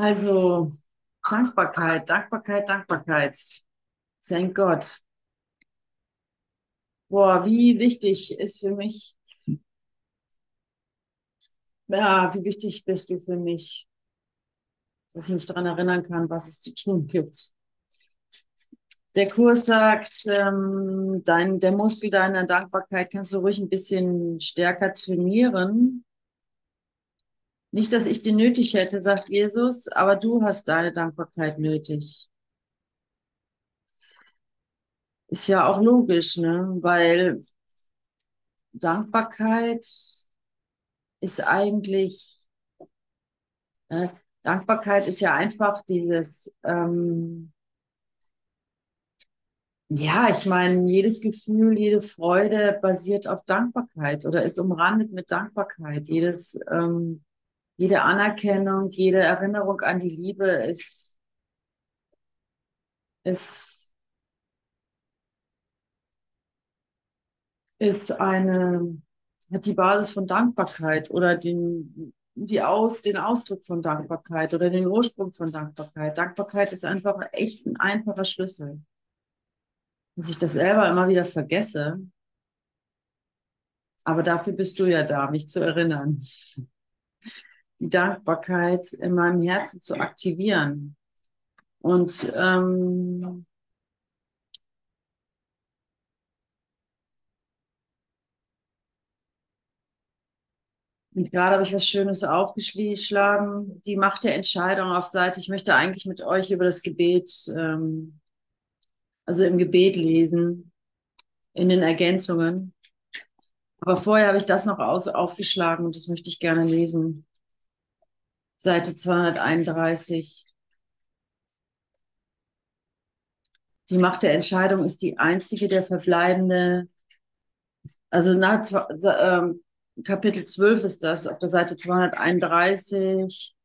Also, Dankbarkeit, Dankbarkeit, Dankbarkeit. Thank Gott. Boah, wie wichtig ist für mich, ja, wie wichtig bist du für mich, dass ich mich daran erinnern kann, was es zu tun gibt. Der Kurs sagt, ähm, dein, der Muskel deiner Dankbarkeit kannst du ruhig ein bisschen stärker trainieren. Nicht, dass ich die nötig hätte, sagt Jesus, aber du hast deine Dankbarkeit nötig. Ist ja auch logisch, ne? Weil Dankbarkeit ist eigentlich, äh, Dankbarkeit ist ja einfach dieses, ähm, ja, ich meine, jedes Gefühl, jede Freude basiert auf Dankbarkeit oder ist umrandet mit Dankbarkeit. Jedes, ähm, jede Anerkennung, jede Erinnerung an die Liebe ist, ist, ist eine, hat die Basis von Dankbarkeit oder den, die Aus, den Ausdruck von Dankbarkeit oder den Ursprung von Dankbarkeit. Dankbarkeit ist einfach echt ein einfacher Schlüssel dass ich das selber immer wieder vergesse. Aber dafür bist du ja da, mich zu erinnern. Die Dankbarkeit in meinem Herzen zu aktivieren. Und ähm, Und gerade habe ich was Schönes aufgeschlagen. Die Macht der Entscheidung auf Seite. Ich möchte eigentlich mit euch über das Gebet ähm, also im Gebet lesen, in den Ergänzungen. Aber vorher habe ich das noch aus, aufgeschlagen und das möchte ich gerne lesen. Seite 231. Die Macht der Entscheidung ist die einzige der verbleibende, also nach äh, Kapitel 12 ist das, auf der Seite 231,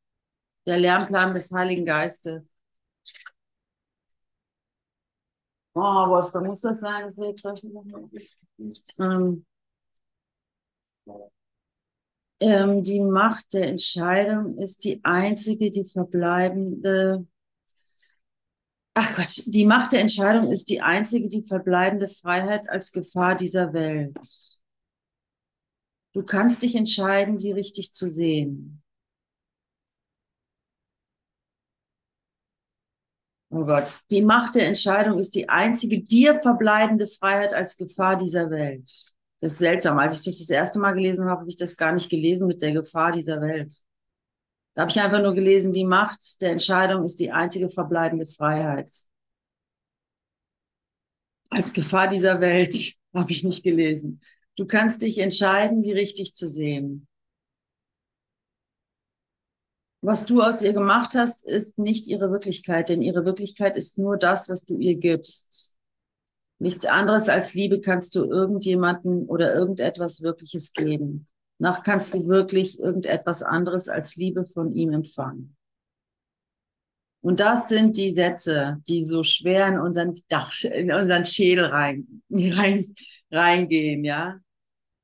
der Lernplan des Heiligen Geistes. Oh, was muss das sein? Das ähm, ähm, die Macht der Entscheidung ist die einzige, die verbleibende. Ach Gott, die Macht der Entscheidung ist die einzige, die verbleibende Freiheit als Gefahr dieser Welt. Du kannst dich entscheiden, sie richtig zu sehen. Oh Gott, die Macht der Entscheidung ist die einzige dir verbleibende Freiheit als Gefahr dieser Welt. Das ist seltsam. Als ich das das erste Mal gelesen habe, habe ich das gar nicht gelesen mit der Gefahr dieser Welt. Da habe ich einfach nur gelesen, die Macht der Entscheidung ist die einzige verbleibende Freiheit. Als Gefahr dieser Welt habe ich nicht gelesen. Du kannst dich entscheiden, sie richtig zu sehen. Was du aus ihr gemacht hast, ist nicht ihre Wirklichkeit, denn ihre Wirklichkeit ist nur das, was du ihr gibst. Nichts anderes als Liebe kannst du irgendjemanden oder irgendetwas Wirkliches geben. Noch kannst du wirklich irgendetwas anderes als Liebe von ihm empfangen. Und das sind die Sätze, die so schwer in unseren Dach, in unseren Schädel rein, rein, reingehen, ja.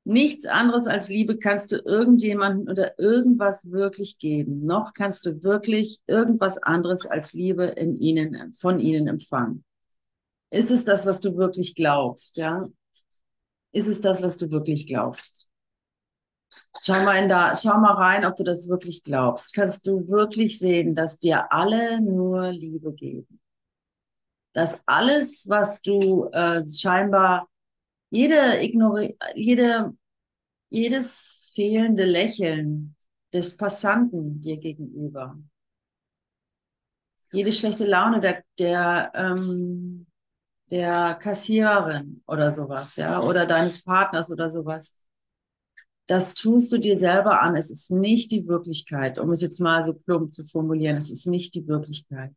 Nichts anderes als Liebe kannst du irgendjemanden oder irgendwas wirklich geben. Noch kannst du wirklich irgendwas anderes als Liebe in ihnen, von ihnen empfangen. Ist es das, was du wirklich glaubst, ja? Ist es das, was du wirklich glaubst? Schau mal in da, schau mal rein, ob du das wirklich glaubst. Kannst du wirklich sehen, dass dir alle nur Liebe geben? Dass alles, was du äh, scheinbar jede ignori jede, jedes fehlende Lächeln des Passanten dir gegenüber, jede schlechte Laune der, der, ähm, der Kassiererin oder sowas, ja, oder deines Partners oder sowas. Das tust du dir selber an. Es ist nicht die Wirklichkeit, um es jetzt mal so plump zu formulieren. Es ist nicht die Wirklichkeit.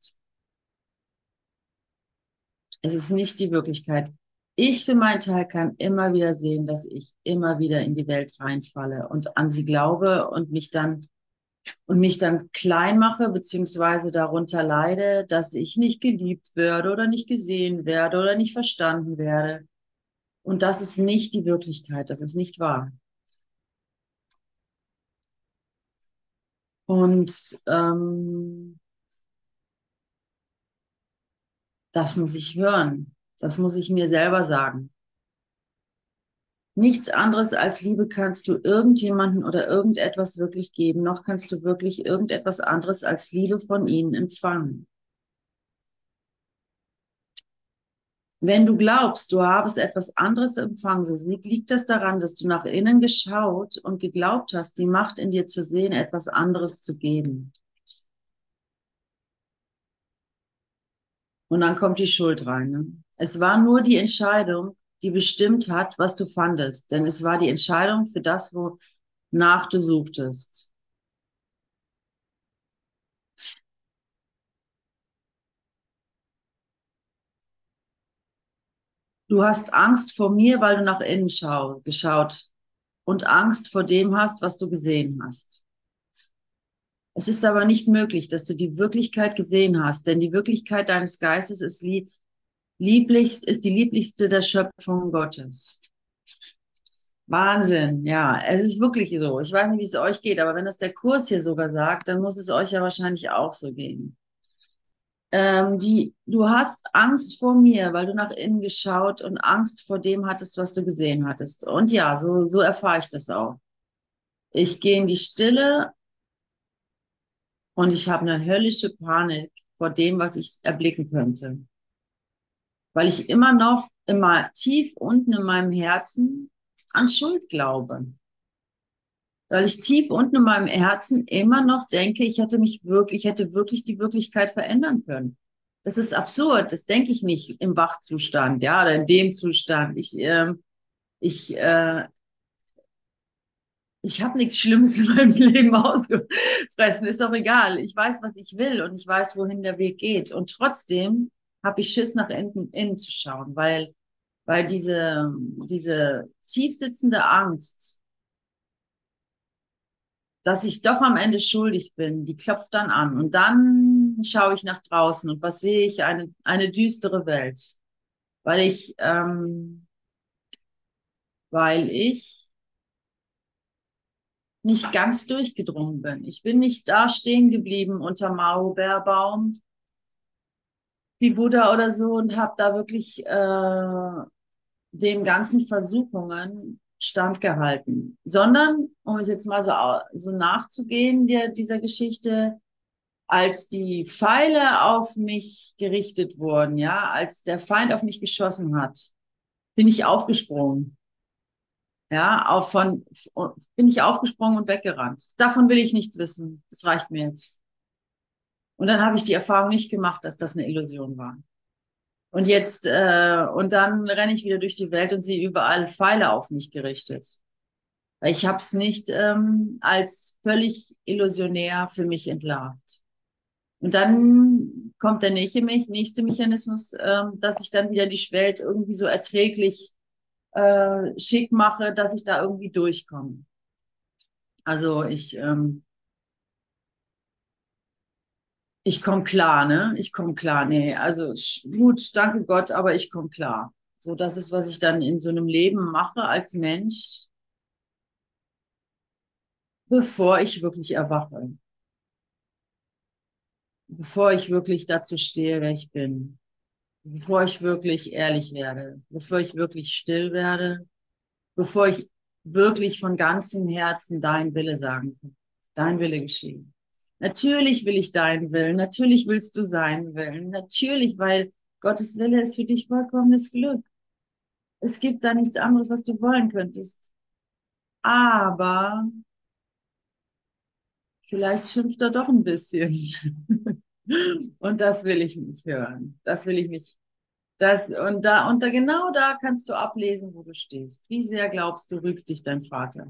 Es ist nicht die Wirklichkeit ich für meinen Teil kann immer wieder sehen, dass ich immer wieder in die Welt reinfalle und an sie glaube und mich dann und mich dann klein mache, beziehungsweise darunter leide, dass ich nicht geliebt werde oder nicht gesehen werde oder nicht verstanden werde. Und das ist nicht die Wirklichkeit, das ist nicht wahr. Und ähm, das muss ich hören, das muss ich mir selber sagen. Nichts anderes als Liebe kannst du irgendjemanden oder irgendetwas wirklich geben, noch kannst du wirklich irgendetwas anderes als Liebe von ihnen empfangen. Wenn du glaubst, du habest etwas anderes empfangen, so liegt das daran, dass du nach innen geschaut und geglaubt hast, die Macht in dir zu sehen, etwas anderes zu geben. Und dann kommt die Schuld rein. Ne? Es war nur die Entscheidung, die bestimmt hat, was du fandest. Denn es war die Entscheidung für das, wonach du suchtest. Du hast Angst vor mir, weil du nach innen schau, geschaut und Angst vor dem hast, was du gesehen hast. Es ist aber nicht möglich, dass du die Wirklichkeit gesehen hast, denn die Wirklichkeit deines Geistes ist lieb, lieblichst, ist die lieblichste der Schöpfung Gottes. Wahnsinn, ja, es ist wirklich so. Ich weiß nicht, wie es euch geht, aber wenn das der Kurs hier sogar sagt, dann muss es euch ja wahrscheinlich auch so gehen. Ähm, die, du hast Angst vor mir, weil du nach innen geschaut und Angst vor dem hattest, was du gesehen hattest. Und ja, so, so erfahre ich das auch. Ich gehe in die Stille und ich habe eine höllische Panik vor dem, was ich erblicken könnte weil ich immer noch immer tief unten in meinem Herzen an Schuld glaube. Weil ich tief unten in meinem Herzen immer noch denke, ich hätte mich wirklich, ich hätte wirklich die Wirklichkeit verändern können. Das ist absurd. Das denke ich nicht im Wachzustand, ja, oder in dem Zustand. Ich, äh, ich, äh, ich habe nichts Schlimmes in meinem Leben ausgefressen. Ist doch egal. Ich weiß, was ich will und ich weiß, wohin der Weg geht. Und trotzdem habe ich Schiss, nach innen, innen zu schauen, weil, weil diese, diese tiefsitzende Angst, dass ich doch am Ende schuldig bin, die klopft dann an. Und dann schaue ich nach draußen und was sehe ich? Eine, eine düstere Welt. Weil ich, ähm, weil ich nicht ganz durchgedrungen bin. Ich bin nicht da stehen geblieben unter Maulbeerbaum wie Buddha oder so und habe da wirklich äh, den ganzen Versuchungen standgehalten, sondern, um es jetzt mal so, so nachzugehen, der, dieser Geschichte, als die Pfeile auf mich gerichtet wurden, ja, als der Feind auf mich geschossen hat, bin ich aufgesprungen. Ja, auch von, bin ich aufgesprungen und weggerannt. Davon will ich nichts wissen. Das reicht mir jetzt. Und dann habe ich die Erfahrung nicht gemacht, dass das eine Illusion war. Und jetzt, äh, und dann renne ich wieder durch die Welt und sehe überall Pfeile auf mich gerichtet. Ich habe es nicht ähm, als völlig illusionär für mich entlarvt. Und dann kommt der nächste, nächste Mechanismus, ähm, dass ich dann wieder die Welt irgendwie so erträglich äh, schick mache, dass ich da irgendwie durchkomme. Also ich ähm, ich komme klar, ne? Ich komme klar. Nee, also gut, danke Gott, aber ich komme klar. So, das ist, was ich dann in so einem Leben mache als Mensch, bevor ich wirklich erwache. Bevor ich wirklich dazu stehe, wer ich bin. Bevor ich wirklich ehrlich werde. Bevor ich wirklich still werde. Bevor ich wirklich von ganzem Herzen dein Wille sagen kann. Dein Wille geschehen. Natürlich will ich deinen Willen, natürlich willst du seinen Willen, natürlich, weil Gottes Wille ist für dich vollkommenes Glück. Es gibt da nichts anderes, was du wollen könntest. Aber vielleicht schimpft er doch ein bisschen. und das will ich nicht hören. Das will ich nicht. Das, und da, und da, genau da kannst du ablesen, wo du stehst. Wie sehr glaubst du, rügt dich dein Vater?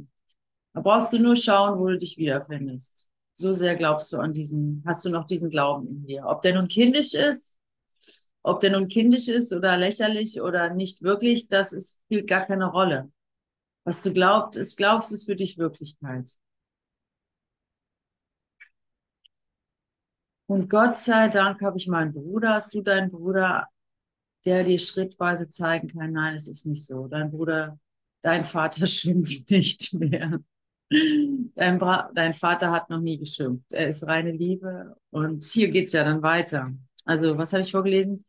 Da brauchst du nur schauen, wo du dich wiederfindest. So sehr glaubst du an diesen, hast du noch diesen Glauben in dir. Ob der nun kindisch ist, ob der nun kindisch ist oder lächerlich oder nicht wirklich, das ist, spielt gar keine Rolle. Was du glaubst, ist, glaubst, ist für dich Wirklichkeit. Und Gott sei Dank habe ich meinen Bruder. Hast du deinen Bruder, der dir schrittweise zeigen kann, nein, es ist nicht so. Dein Bruder, dein Vater schimpft nicht mehr. Dein, dein, Vater hat noch nie geschimpft. Er ist reine Liebe. Und hier geht es ja dann weiter. Also, was habe ich vorgelesen?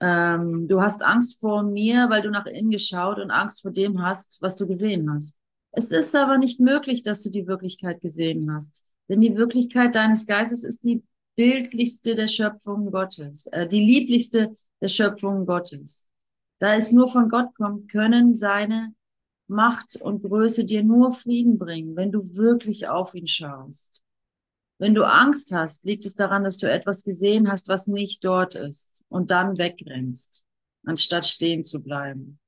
Ähm, du hast Angst vor mir, weil du nach innen geschaut und Angst vor dem hast, was du gesehen hast. Es ist aber nicht möglich, dass du die Wirklichkeit gesehen hast. Denn die Wirklichkeit deines Geistes ist die bildlichste der Schöpfung Gottes, äh, die lieblichste der Schöpfung Gottes. Da es nur von Gott kommt, können seine Macht und Größe dir nur Frieden bringen, wenn du wirklich auf ihn schaust. Wenn du Angst hast, liegt es daran, dass du etwas gesehen hast, was nicht dort ist und dann wegrennst, anstatt stehen zu bleiben.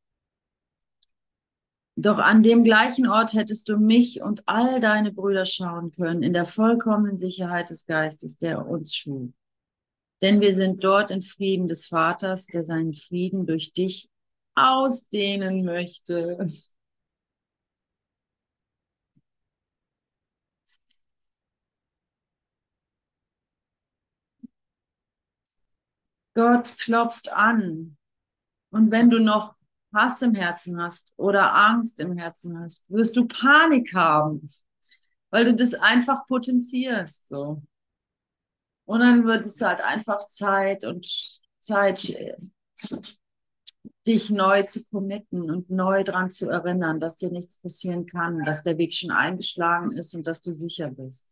Doch an dem gleichen Ort hättest du mich und all deine Brüder schauen können, in der vollkommenen Sicherheit des Geistes, der uns schuf. Denn wir sind dort in Frieden des Vaters, der seinen Frieden durch dich ausdehnen möchte. Gott klopft an. Und wenn du noch Hass im Herzen hast oder Angst im Herzen hast, wirst du Panik haben, weil du das einfach potenzierst, so. Und dann wird es halt einfach Zeit und Zeit, dich neu zu committen und neu daran zu erinnern, dass dir nichts passieren kann, dass der Weg schon eingeschlagen ist und dass du sicher bist.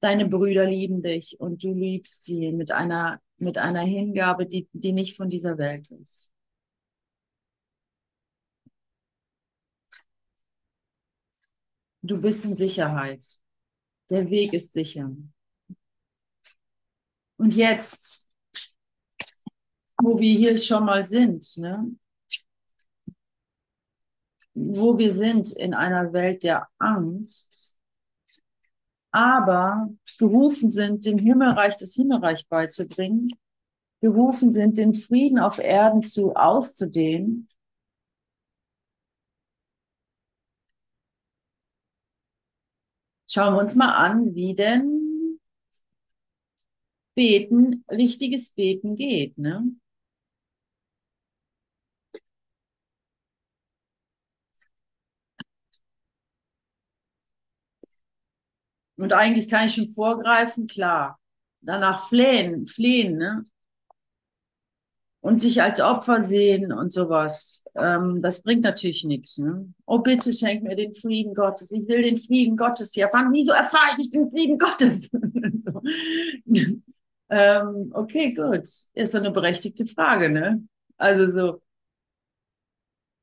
Deine Brüder lieben dich und du liebst sie mit einer, mit einer Hingabe, die, die nicht von dieser Welt ist. Du bist in Sicherheit. Der Weg ist sicher. Und jetzt, wo wir hier schon mal sind, ne? wo wir sind in einer Welt der Angst, aber gerufen sind, dem Himmelreich das Himmelreich beizubringen, gerufen sind, den Frieden auf Erden zu auszudehnen, Schauen wir uns mal an, wie denn Beten, richtiges Beten geht. Ne? Und eigentlich kann ich schon vorgreifen, klar. Danach flehen, flehen, ne? Und sich als Opfer sehen und sowas, ähm, das bringt natürlich nichts. Ne? Oh, bitte schenk mir den Frieden Gottes. Ich will den Frieden Gottes hier erfahren. Wieso erfahre ich nicht den Frieden Gottes? so. ähm, okay, gut. Ist so eine berechtigte Frage, ne? Also so,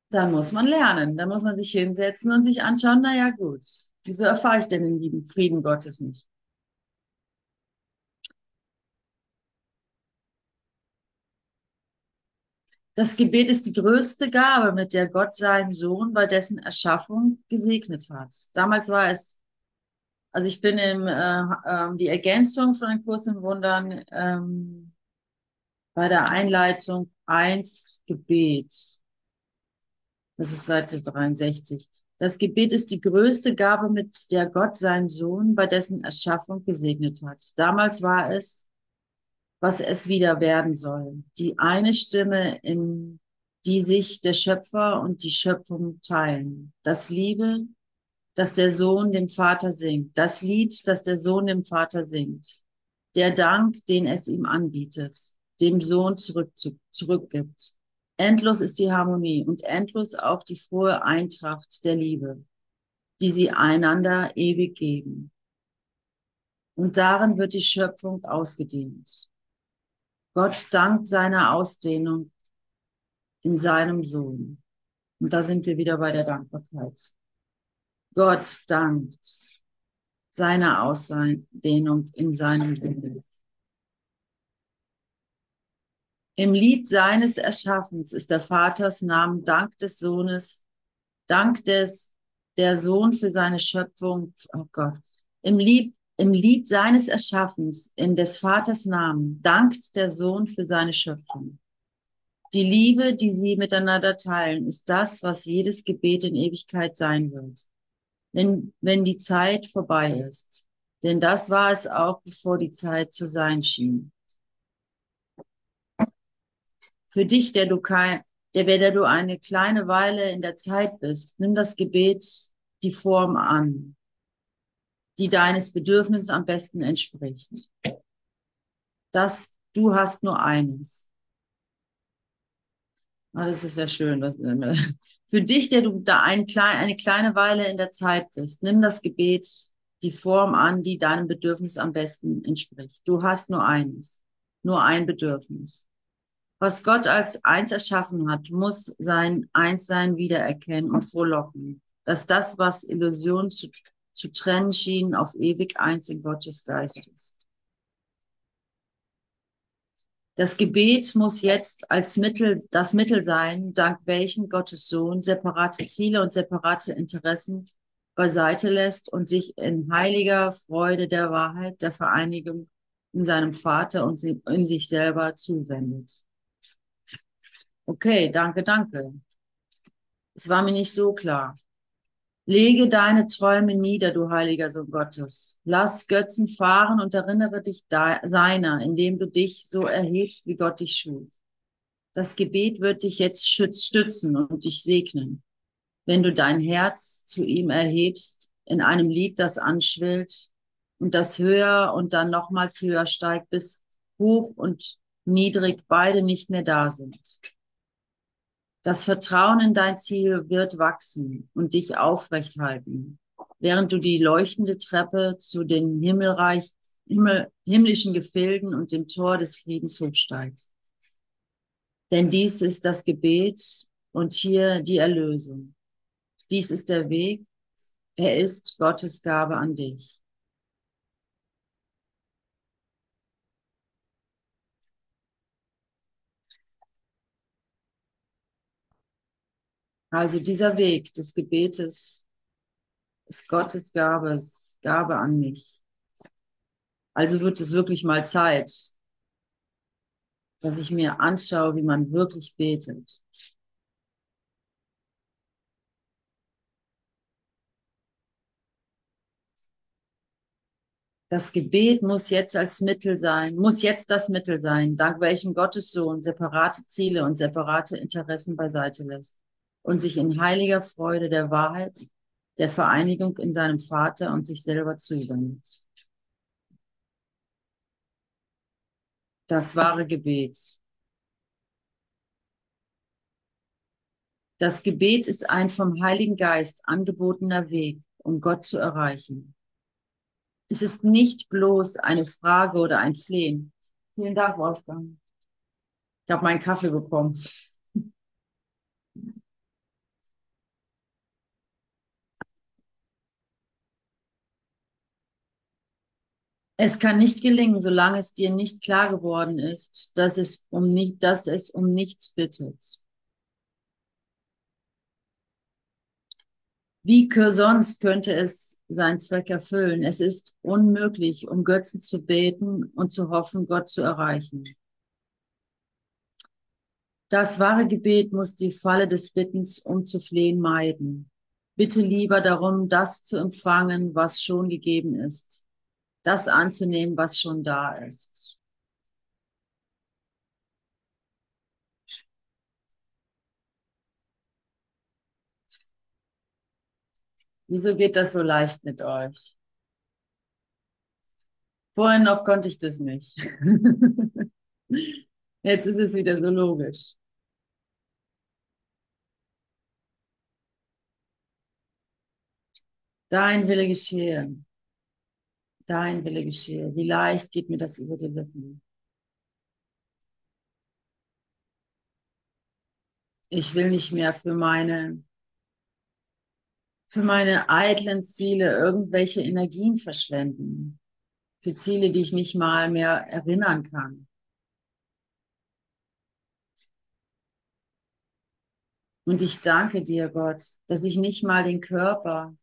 da muss man lernen. Da muss man sich hinsetzen und sich anschauen, naja, gut. Wieso erfahre ich denn den lieben Frieden Gottes nicht? Das Gebet ist die größte Gabe, mit der Gott seinen Sohn bei dessen Erschaffung gesegnet hat. Damals war es, also ich bin im, äh, äh, die Ergänzung von den Kurs im Wundern ähm, bei der Einleitung 1 Gebet. Das ist Seite 63. Das Gebet ist die größte Gabe, mit der Gott seinen Sohn bei dessen Erschaffung gesegnet hat. Damals war es, was es wieder werden soll. Die eine Stimme, in die sich der Schöpfer und die Schöpfung teilen. Das Liebe, das der Sohn dem Vater singt. Das Lied, das der Sohn dem Vater singt. Der Dank, den es ihm anbietet, dem Sohn zurück, zurückgibt. Endlos ist die Harmonie und endlos auch die frohe Eintracht der Liebe, die sie einander ewig geben. Und darin wird die Schöpfung ausgedehnt. Gott dankt seiner Ausdehnung in seinem Sohn. Und da sind wir wieder bei der Dankbarkeit. Gott dankt seiner Ausdehnung in seinem Sohn. Im Lied seines Erschaffens ist der Vaters Namen Dank des Sohnes, Dank des, der Sohn für seine Schöpfung, oh Gott, im Lied, im Lied seines Erschaffens, in des Vaters Namen, dankt der Sohn für seine Schöpfung. Die Liebe, die sie miteinander teilen, ist das, was jedes Gebet in Ewigkeit sein wird, wenn, wenn die Zeit vorbei ist. Denn das war es auch, bevor die Zeit zu sein schien für dich, der du kein, der, der du eine kleine Weile in der Zeit bist, nimm das Gebet die Form an, die deines Bedürfnisses am besten entspricht. Das Du hast nur eines. Ah, das ist ja schön. Das, für dich, der du da ein eine kleine Weile in der Zeit bist, nimm das Gebet, die Form an, die deinem Bedürfnis am besten entspricht. Du hast nur eines, nur ein Bedürfnis. Was Gott als eins erschaffen hat, muss sein Einssein wiedererkennen und frohlocken, dass das, was Illusion zu, zu trennen schien, auf ewig eins in Gottes Geist ist. Das Gebet muss jetzt als Mittel, das Mittel sein, dank welchem Gottes Sohn separate Ziele und separate Interessen beiseite lässt und sich in heiliger Freude der Wahrheit, der Vereinigung in seinem Vater und in sich selber zuwendet. Okay, danke, danke. Es war mir nicht so klar. Lege deine Träume nieder, du heiliger Sohn Gottes. Lass Götzen fahren und erinnere dich seiner, indem du dich so erhebst, wie Gott dich schuf. Das Gebet wird dich jetzt stützen und dich segnen, wenn du dein Herz zu ihm erhebst in einem Lied, das anschwillt und das höher und dann nochmals höher steigt, bis hoch und niedrig beide nicht mehr da sind. Das Vertrauen in dein Ziel wird wachsen und dich aufrecht halten, während du die leuchtende Treppe zu den Himmelreich, Himmel, himmlischen Gefilden und dem Tor des Friedens hochsteigst. Denn dies ist das Gebet und hier die Erlösung. Dies ist der Weg. Er ist Gottes Gabe an dich. Also dieser Weg des Gebetes ist Gottes Gabe, ist Gabe an mich. Also wird es wirklich mal Zeit, dass ich mir anschaue, wie man wirklich betet. Das Gebet muss jetzt als Mittel sein, muss jetzt das Mittel sein, dank welchem Gottes Sohn separate Ziele und separate Interessen beiseite lässt und sich in heiliger Freude der Wahrheit, der Vereinigung in seinem Vater und sich selber zuwendet. Das wahre Gebet. Das Gebet ist ein vom Heiligen Geist angebotener Weg, um Gott zu erreichen. Es ist nicht bloß eine Frage oder ein Flehen. Vielen Dank, Wolfgang. Ich habe meinen Kaffee bekommen. Es kann nicht gelingen, solange es dir nicht klar geworden ist, dass es um, nicht, dass es um nichts bittet. Wie sonst könnte es seinen Zweck erfüllen? Es ist unmöglich, um Götzen zu beten und zu hoffen, Gott zu erreichen. Das wahre Gebet muss die Falle des Bittens, um zu flehen, meiden. Bitte lieber darum, das zu empfangen, was schon gegeben ist das anzunehmen, was schon da ist. Wieso geht das so leicht mit euch? Vorhin noch konnte ich das nicht. Jetzt ist es wieder so logisch. Dein Wille geschehe dein Wille geschehe. Wie leicht geht mir das über die Lippen. Ich will nicht mehr für meine, für meine eitlen Ziele irgendwelche Energien verschwenden. Für Ziele, die ich nicht mal mehr erinnern kann. Und ich danke dir, Gott, dass ich nicht mal den Körper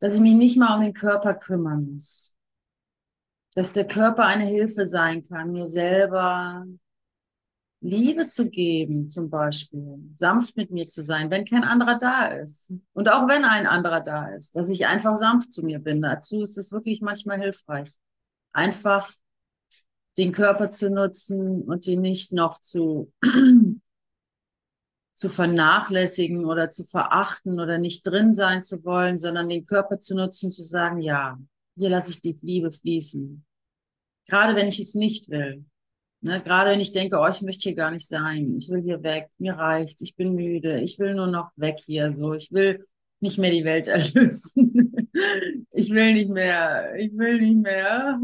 dass ich mich nicht mal um den Körper kümmern muss. Dass der Körper eine Hilfe sein kann, mir selber Liebe zu geben, zum Beispiel, sanft mit mir zu sein, wenn kein anderer da ist. Und auch wenn ein anderer da ist, dass ich einfach sanft zu mir bin. Dazu ist es wirklich manchmal hilfreich. Einfach den Körper zu nutzen und ihn nicht noch zu zu vernachlässigen oder zu verachten oder nicht drin sein zu wollen, sondern den Körper zu nutzen, zu sagen, ja, hier lasse ich die Liebe fließen. Gerade wenn ich es nicht will. Ne? Gerade wenn ich denke, oh, ich möchte hier gar nicht sein. Ich will hier weg. Mir reicht's. Ich bin müde. Ich will nur noch weg hier. So, ich will nicht mehr die Welt erlösen. ich will nicht mehr. Ich will nicht mehr.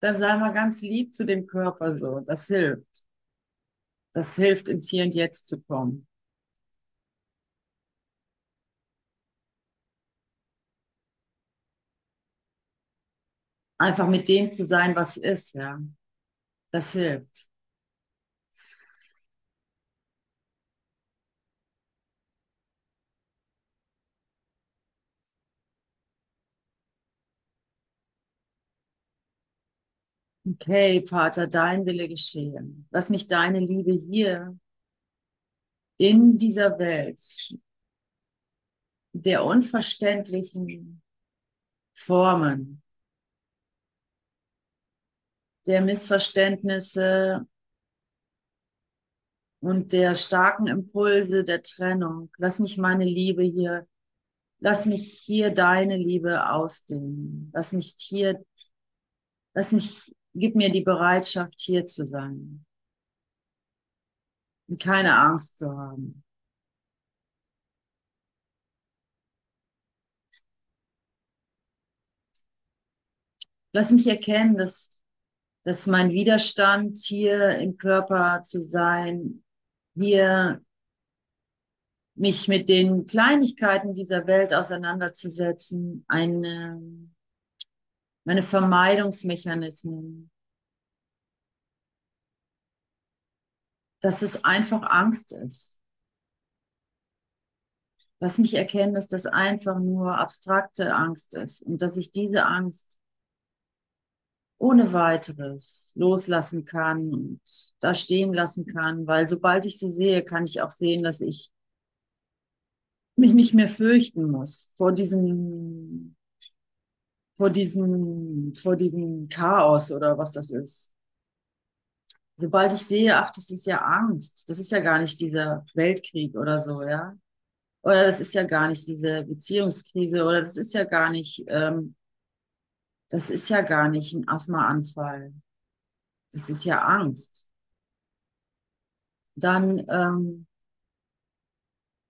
Dann sei mal ganz lieb zu dem Körper so. Das hilft. Das hilft, ins Hier und Jetzt zu kommen. Einfach mit dem zu sein, was ist, ja. Das hilft. Okay, Vater, dein Wille geschehen. Lass mich deine Liebe hier in dieser Welt der unverständlichen Formen, der Missverständnisse und der starken Impulse der Trennung. Lass mich meine Liebe hier, lass mich hier deine Liebe ausdehnen. Lass mich hier, lass mich, gib mir die Bereitschaft, hier zu sein. Und keine Angst zu haben. Lass mich erkennen, dass, dass mein Widerstand hier im Körper zu sein, hier mich mit den Kleinigkeiten dieser Welt auseinanderzusetzen, eine, meine Vermeidungsmechanismen, dass es einfach Angst ist. Lass mich erkennen, dass das einfach nur abstrakte Angst ist und dass ich diese Angst ohne weiteres loslassen kann und da stehen lassen kann, weil sobald ich sie sehe, kann ich auch sehen, dass ich mich nicht mehr fürchten muss vor diesem, vor diesem, vor diesem Chaos oder was das ist. Sobald ich sehe, ach, das ist ja Angst, das ist ja gar nicht dieser Weltkrieg oder so, ja. Oder das ist ja gar nicht diese Beziehungskrise oder das ist ja gar nicht ähm, das ist ja gar nicht ein Asthmaanfall. Das ist ja Angst. Dann, ähm,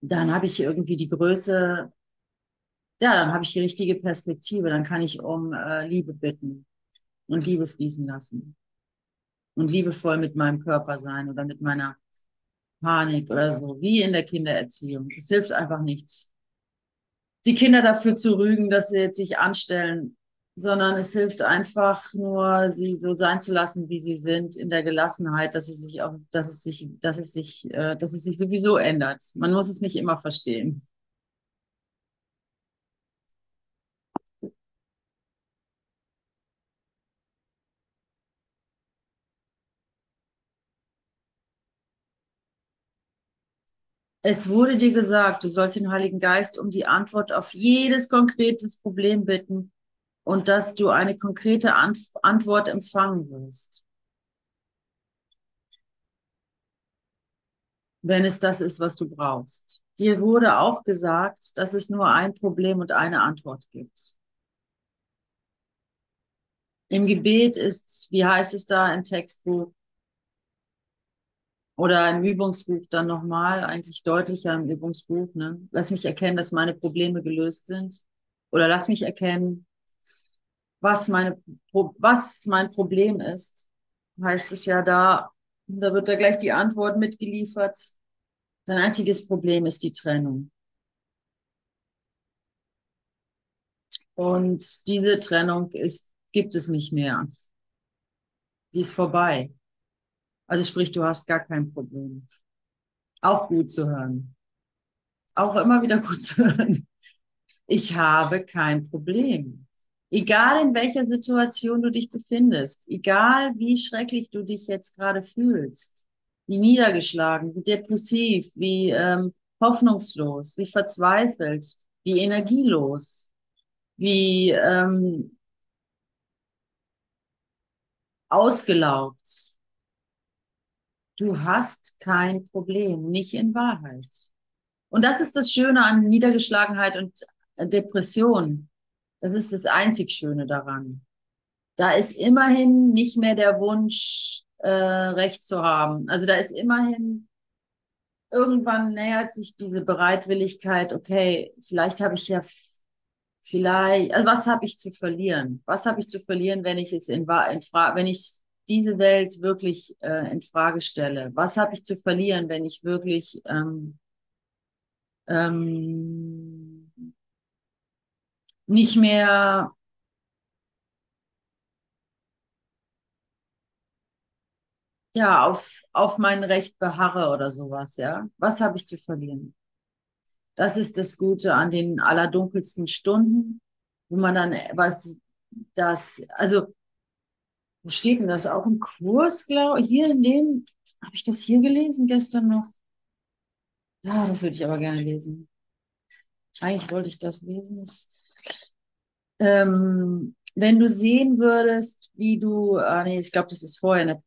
dann habe ich irgendwie die Größe, ja, dann habe ich die richtige Perspektive. Dann kann ich um äh, Liebe bitten und Liebe fließen lassen und liebevoll mit meinem Körper sein oder mit meiner Panik oder so, wie in der Kindererziehung. Es hilft einfach nichts. Die Kinder dafür zu rügen, dass sie jetzt sich anstellen, sondern es hilft einfach nur, sie so sein zu lassen, wie sie sind, in der Gelassenheit, dass es sich auch, dass es sich, dass es sich, äh, dass es sich sowieso ändert. Man muss es nicht immer verstehen. Es wurde dir gesagt, du sollst den Heiligen Geist um die Antwort auf jedes konkretes Problem bitten und dass du eine konkrete Ant Antwort empfangen wirst. Wenn es das ist, was du brauchst. Dir wurde auch gesagt, dass es nur ein Problem und eine Antwort gibt. Im Gebet ist, wie heißt es da im Textbuch oder im Übungsbuch dann nochmal, eigentlich deutlicher im Übungsbuch, ne? Lass mich erkennen, dass meine Probleme gelöst sind. Oder lass mich erkennen, was, meine, was mein Problem ist, heißt es ja da, da wird da gleich die Antwort mitgeliefert. Dein einziges Problem ist die Trennung. Und diese Trennung ist, gibt es nicht mehr. Die ist vorbei. Also sprich, du hast gar kein Problem. Auch gut zu hören. Auch immer wieder gut zu hören. Ich habe kein Problem. Egal in welcher Situation du dich befindest, egal wie schrecklich du dich jetzt gerade fühlst, wie niedergeschlagen, wie depressiv, wie ähm, hoffnungslos, wie verzweifelt, wie energielos, wie ähm, ausgelaugt. Du hast kein Problem, nicht in Wahrheit. Und das ist das Schöne an Niedergeschlagenheit und Depression das ist das einzig Schöne daran, da ist immerhin nicht mehr der Wunsch, äh, Recht zu haben. Also da ist immerhin, irgendwann nähert sich diese Bereitwilligkeit, okay, vielleicht habe ich ja, vielleicht, also was habe ich zu verlieren? Was habe ich zu verlieren, wenn ich es in, in Frage, wenn ich diese Welt wirklich äh, in Frage stelle? Was habe ich zu verlieren, wenn ich wirklich ähm, ähm, nicht mehr ja, auf, auf mein Recht beharre oder sowas, ja. Was habe ich zu verlieren? Das ist das Gute an den allerdunkelsten Stunden, wo man dann was das, also, wo steht denn das? Auch im Kurs, glaube ich, hier in dem, habe ich das hier gelesen gestern noch? Ja, das würde ich aber gerne lesen. Eigentlich wollte ich das lesen. Ähm, wenn du sehen würdest, wie du, ah nee, ich glaube, das ist vorher eine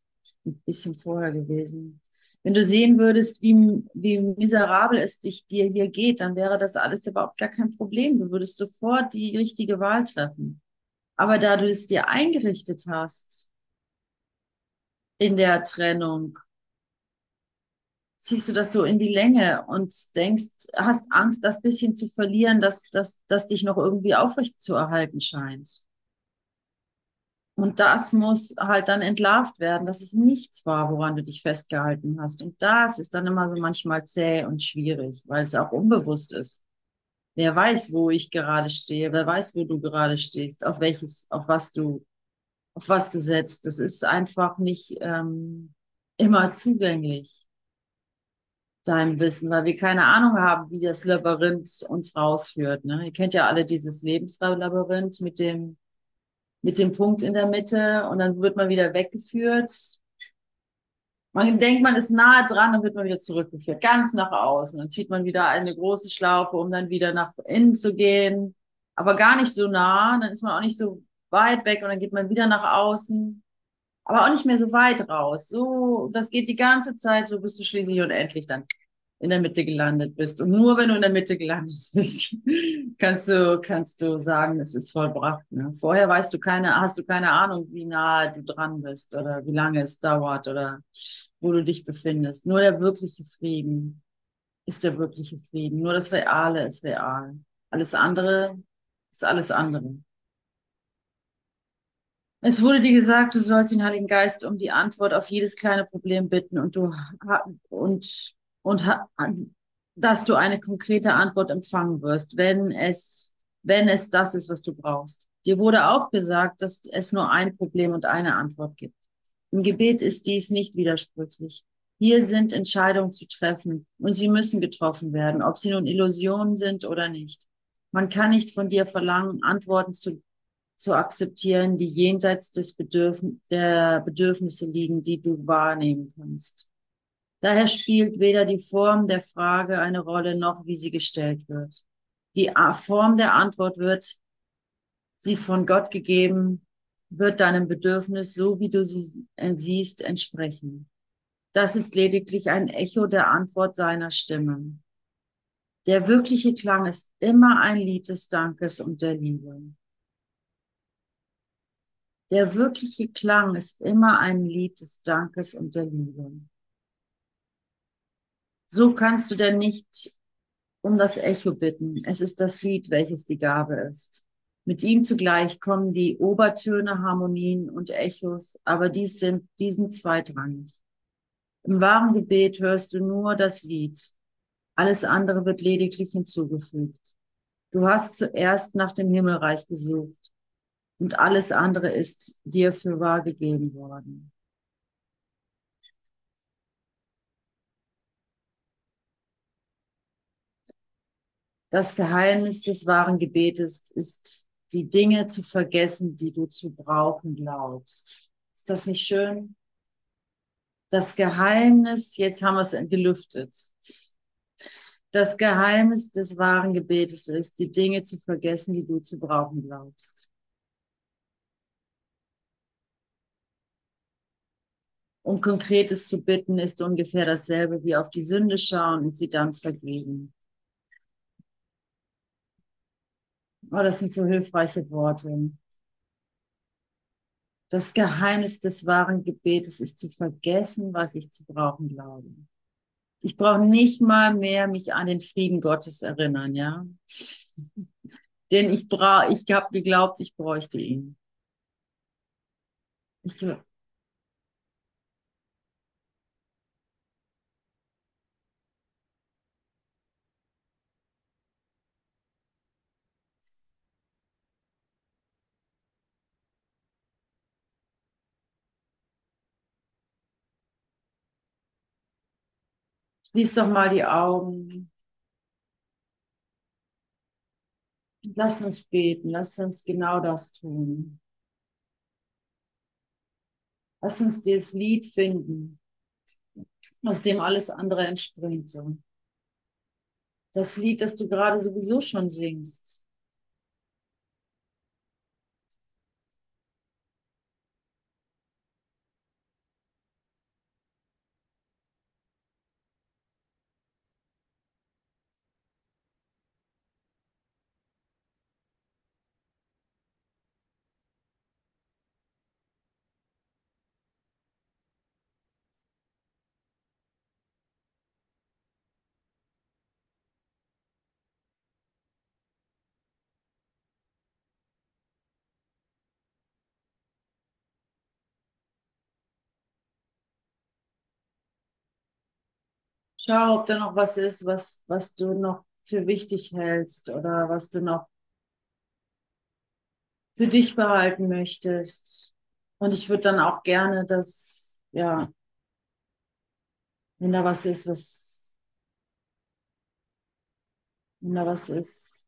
ein bisschen vorher gewesen. Wenn du sehen würdest, wie, wie miserabel es dich, dir hier geht, dann wäre das alles überhaupt gar kein Problem. Du würdest sofort die richtige Wahl treffen. Aber da du es dir eingerichtet hast in der Trennung, ziehst du das so in die Länge und denkst, hast Angst, das bisschen zu verlieren, das, das, das dich noch irgendwie aufrecht zu erhalten scheint. Und das muss halt dann entlarvt werden, dass es nichts war, woran du dich festgehalten hast. Und das ist dann immer so manchmal zäh und schwierig, weil es auch unbewusst ist. Wer weiß, wo ich gerade stehe, wer weiß, wo du gerade stehst, auf welches, auf was du, auf was du setzt. Das ist einfach nicht ähm, immer zugänglich, deinem Wissen, weil wir keine Ahnung haben, wie das Labyrinth uns rausführt. Ne? Ihr kennt ja alle dieses Lebenslabyrinth mit dem mit dem Punkt in der Mitte und dann wird man wieder weggeführt. Man denkt, man ist nahe dran, dann wird man wieder zurückgeführt, ganz nach außen. Dann zieht man wieder eine große Schlaufe, um dann wieder nach innen zu gehen, aber gar nicht so nah. Dann ist man auch nicht so weit weg und dann geht man wieder nach außen, aber auch nicht mehr so weit raus. So, das geht die ganze Zeit, so bis du schließlich und endlich dann in der Mitte gelandet bist. Und nur wenn du in der Mitte gelandet bist, kannst du, kannst du sagen, es ist vollbracht. Ne? Vorher weißt du keine, hast du keine Ahnung, wie nahe du dran bist oder wie lange es dauert oder wo du dich befindest. Nur der wirkliche Frieden ist der wirkliche Frieden. Nur das Reale ist real. Alles andere ist alles andere. Es wurde dir gesagt, du sollst den Heiligen Geist um die Antwort auf jedes kleine Problem bitten und du und und dass du eine konkrete Antwort empfangen wirst, wenn es, wenn es das ist, was du brauchst. Dir wurde auch gesagt, dass es nur ein Problem und eine Antwort gibt. Im Gebet ist dies nicht widersprüchlich. Hier sind Entscheidungen zu treffen und sie müssen getroffen werden, ob sie nun Illusionen sind oder nicht. Man kann nicht von dir verlangen, Antworten zu, zu akzeptieren, die jenseits des Bedürf der Bedürfnisse liegen, die du wahrnehmen kannst. Daher spielt weder die Form der Frage eine Rolle noch wie sie gestellt wird. Die Form der Antwort wird sie von Gott gegeben, wird deinem Bedürfnis, so wie du sie siehst, entsprechen. Das ist lediglich ein Echo der Antwort seiner Stimme. Der wirkliche Klang ist immer ein Lied des Dankes und der Liebe. Der wirkliche Klang ist immer ein Lied des Dankes und der Liebe. So kannst du denn nicht um das Echo bitten. Es ist das Lied, welches die Gabe ist. Mit ihm zugleich kommen die Obertöne, Harmonien und Echos, aber dies sind, diesen zweitrangig. Im wahren Gebet hörst du nur das Lied. Alles andere wird lediglich hinzugefügt. Du hast zuerst nach dem Himmelreich gesucht und alles andere ist dir für wahr gegeben worden. Das Geheimnis des wahren Gebetes ist, die Dinge zu vergessen, die du zu brauchen glaubst. Ist das nicht schön? Das Geheimnis, jetzt haben wir es gelüftet. Das Geheimnis des wahren Gebetes ist, die Dinge zu vergessen, die du zu brauchen glaubst. Um Konkretes zu bitten, ist ungefähr dasselbe wie auf die Sünde schauen und sie dann vergeben. Oh, das sind so hilfreiche Worte. Das Geheimnis des wahren Gebetes ist zu vergessen, was ich zu brauchen glaube. Ich brauche nicht mal mehr mich an den Frieden Gottes erinnern, ja. Denn ich brauche, ich habe geglaubt, ich bräuchte ihn. Ich, Schließ doch mal die Augen. Lass uns beten, lass uns genau das tun. Lass uns das Lied finden, aus dem alles andere entspringt. Das Lied, das du gerade sowieso schon singst. Schau, ob da noch was ist, was, was du noch für wichtig hältst oder was du noch für dich behalten möchtest. Und ich würde dann auch gerne, dass, ja, wenn da was ist, was, wenn da was ist,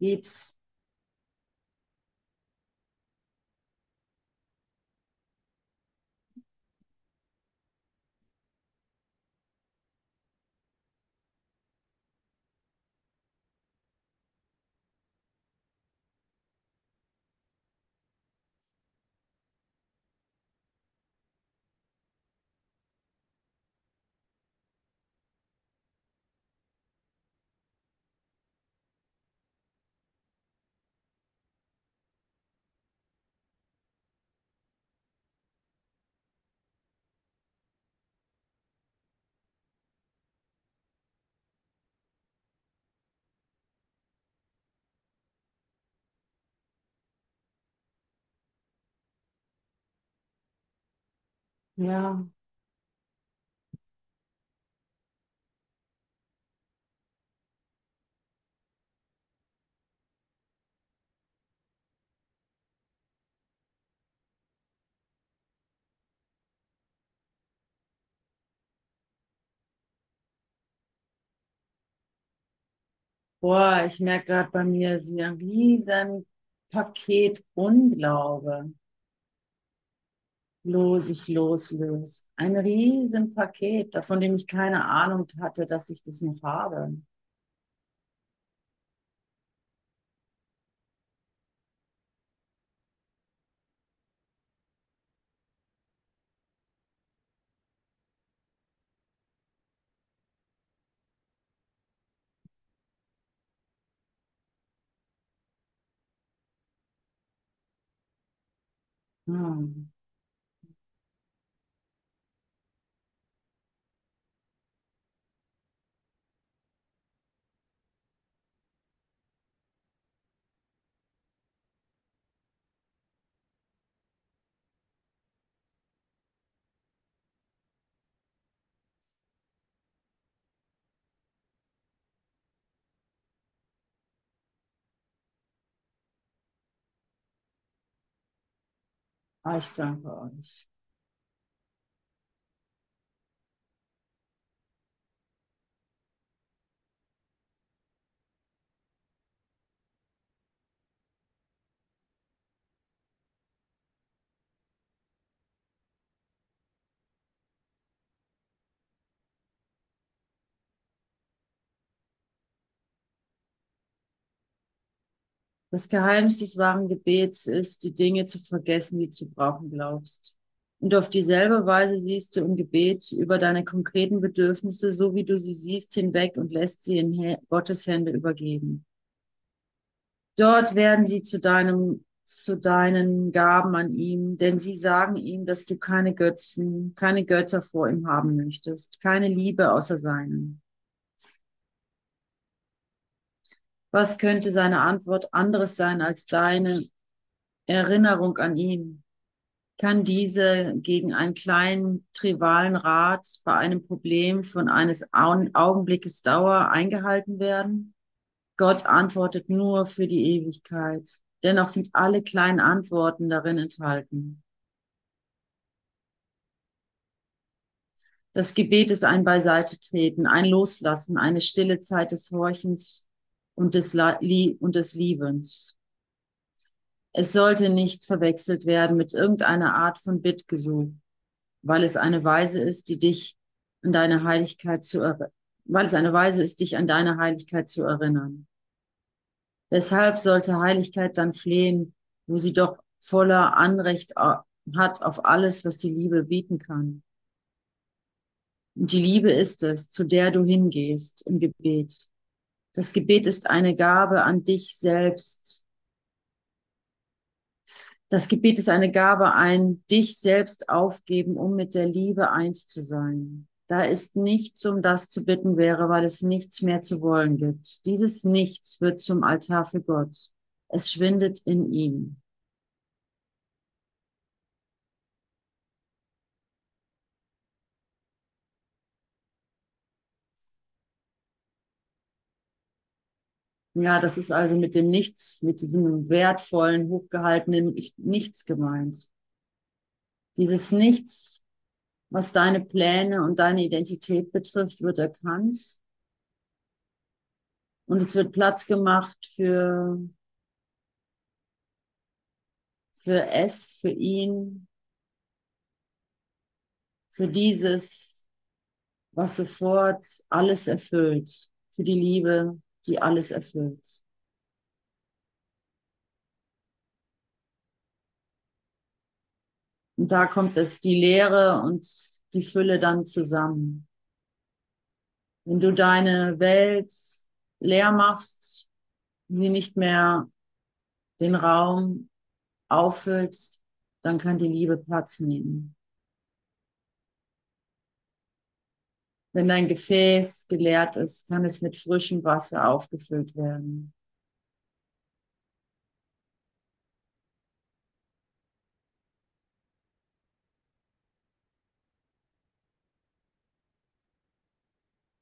gib's. Ja. Boah, ich merke gerade bei mir so ein riesen Paket Unglaube sich loslöst. Ein riesen Paket, davon dem ich keine Ahnung hatte, dass ich das noch habe. Hm. Ah, ich Das Geheimnis des wahren Gebets ist, die Dinge zu vergessen, die zu brauchen glaubst. Und auf dieselbe Weise siehst du im Gebet über deine konkreten Bedürfnisse, so wie du sie siehst, hinweg und lässt sie in Gottes Hände übergeben. Dort werden sie zu deinem zu deinen Gaben an ihm, denn sie sagen ihm, dass du keine Götzen, keine Götter vor ihm haben möchtest, keine Liebe außer seinen. Was könnte seine Antwort anderes sein als deine Erinnerung an ihn? Kann diese gegen einen kleinen trivalen Rat bei einem Problem von eines Augenblickes Dauer eingehalten werden? Gott antwortet nur für die Ewigkeit. Dennoch sind alle kleinen Antworten darin enthalten. Das Gebet ist ein Beiseitetreten, ein Loslassen, eine stille Zeit des Horchens und des, und des Liebens. Es sollte nicht verwechselt werden mit irgendeiner Art von Bittgesuch, weil es eine Weise ist, die dich an deine Heiligkeit zu, weil es eine Weise ist, dich an deine Heiligkeit zu erinnern. Weshalb sollte Heiligkeit dann flehen, wo sie doch voller Anrecht hat auf alles, was die Liebe bieten kann? Und die Liebe ist es, zu der du hingehst im Gebet. Das Gebet ist eine Gabe an dich selbst. Das Gebet ist eine Gabe, ein dich selbst aufgeben, um mit der Liebe eins zu sein. Da ist nichts, um das zu bitten wäre, weil es nichts mehr zu wollen gibt. Dieses Nichts wird zum Altar für Gott. Es schwindet in ihm. Ja, das ist also mit dem Nichts, mit diesem wertvollen, hochgehaltenen Nichts gemeint. Dieses Nichts was deine Pläne und deine Identität betrifft, wird erkannt. Und es wird Platz gemacht für, für es, für ihn, für dieses, was sofort alles erfüllt, für die Liebe, die alles erfüllt. Und da kommt es die Leere und die Fülle dann zusammen. Wenn du deine Welt leer machst, sie nicht mehr den Raum auffüllt, dann kann die Liebe Platz nehmen. Wenn dein Gefäß geleert ist, kann es mit frischem Wasser aufgefüllt werden.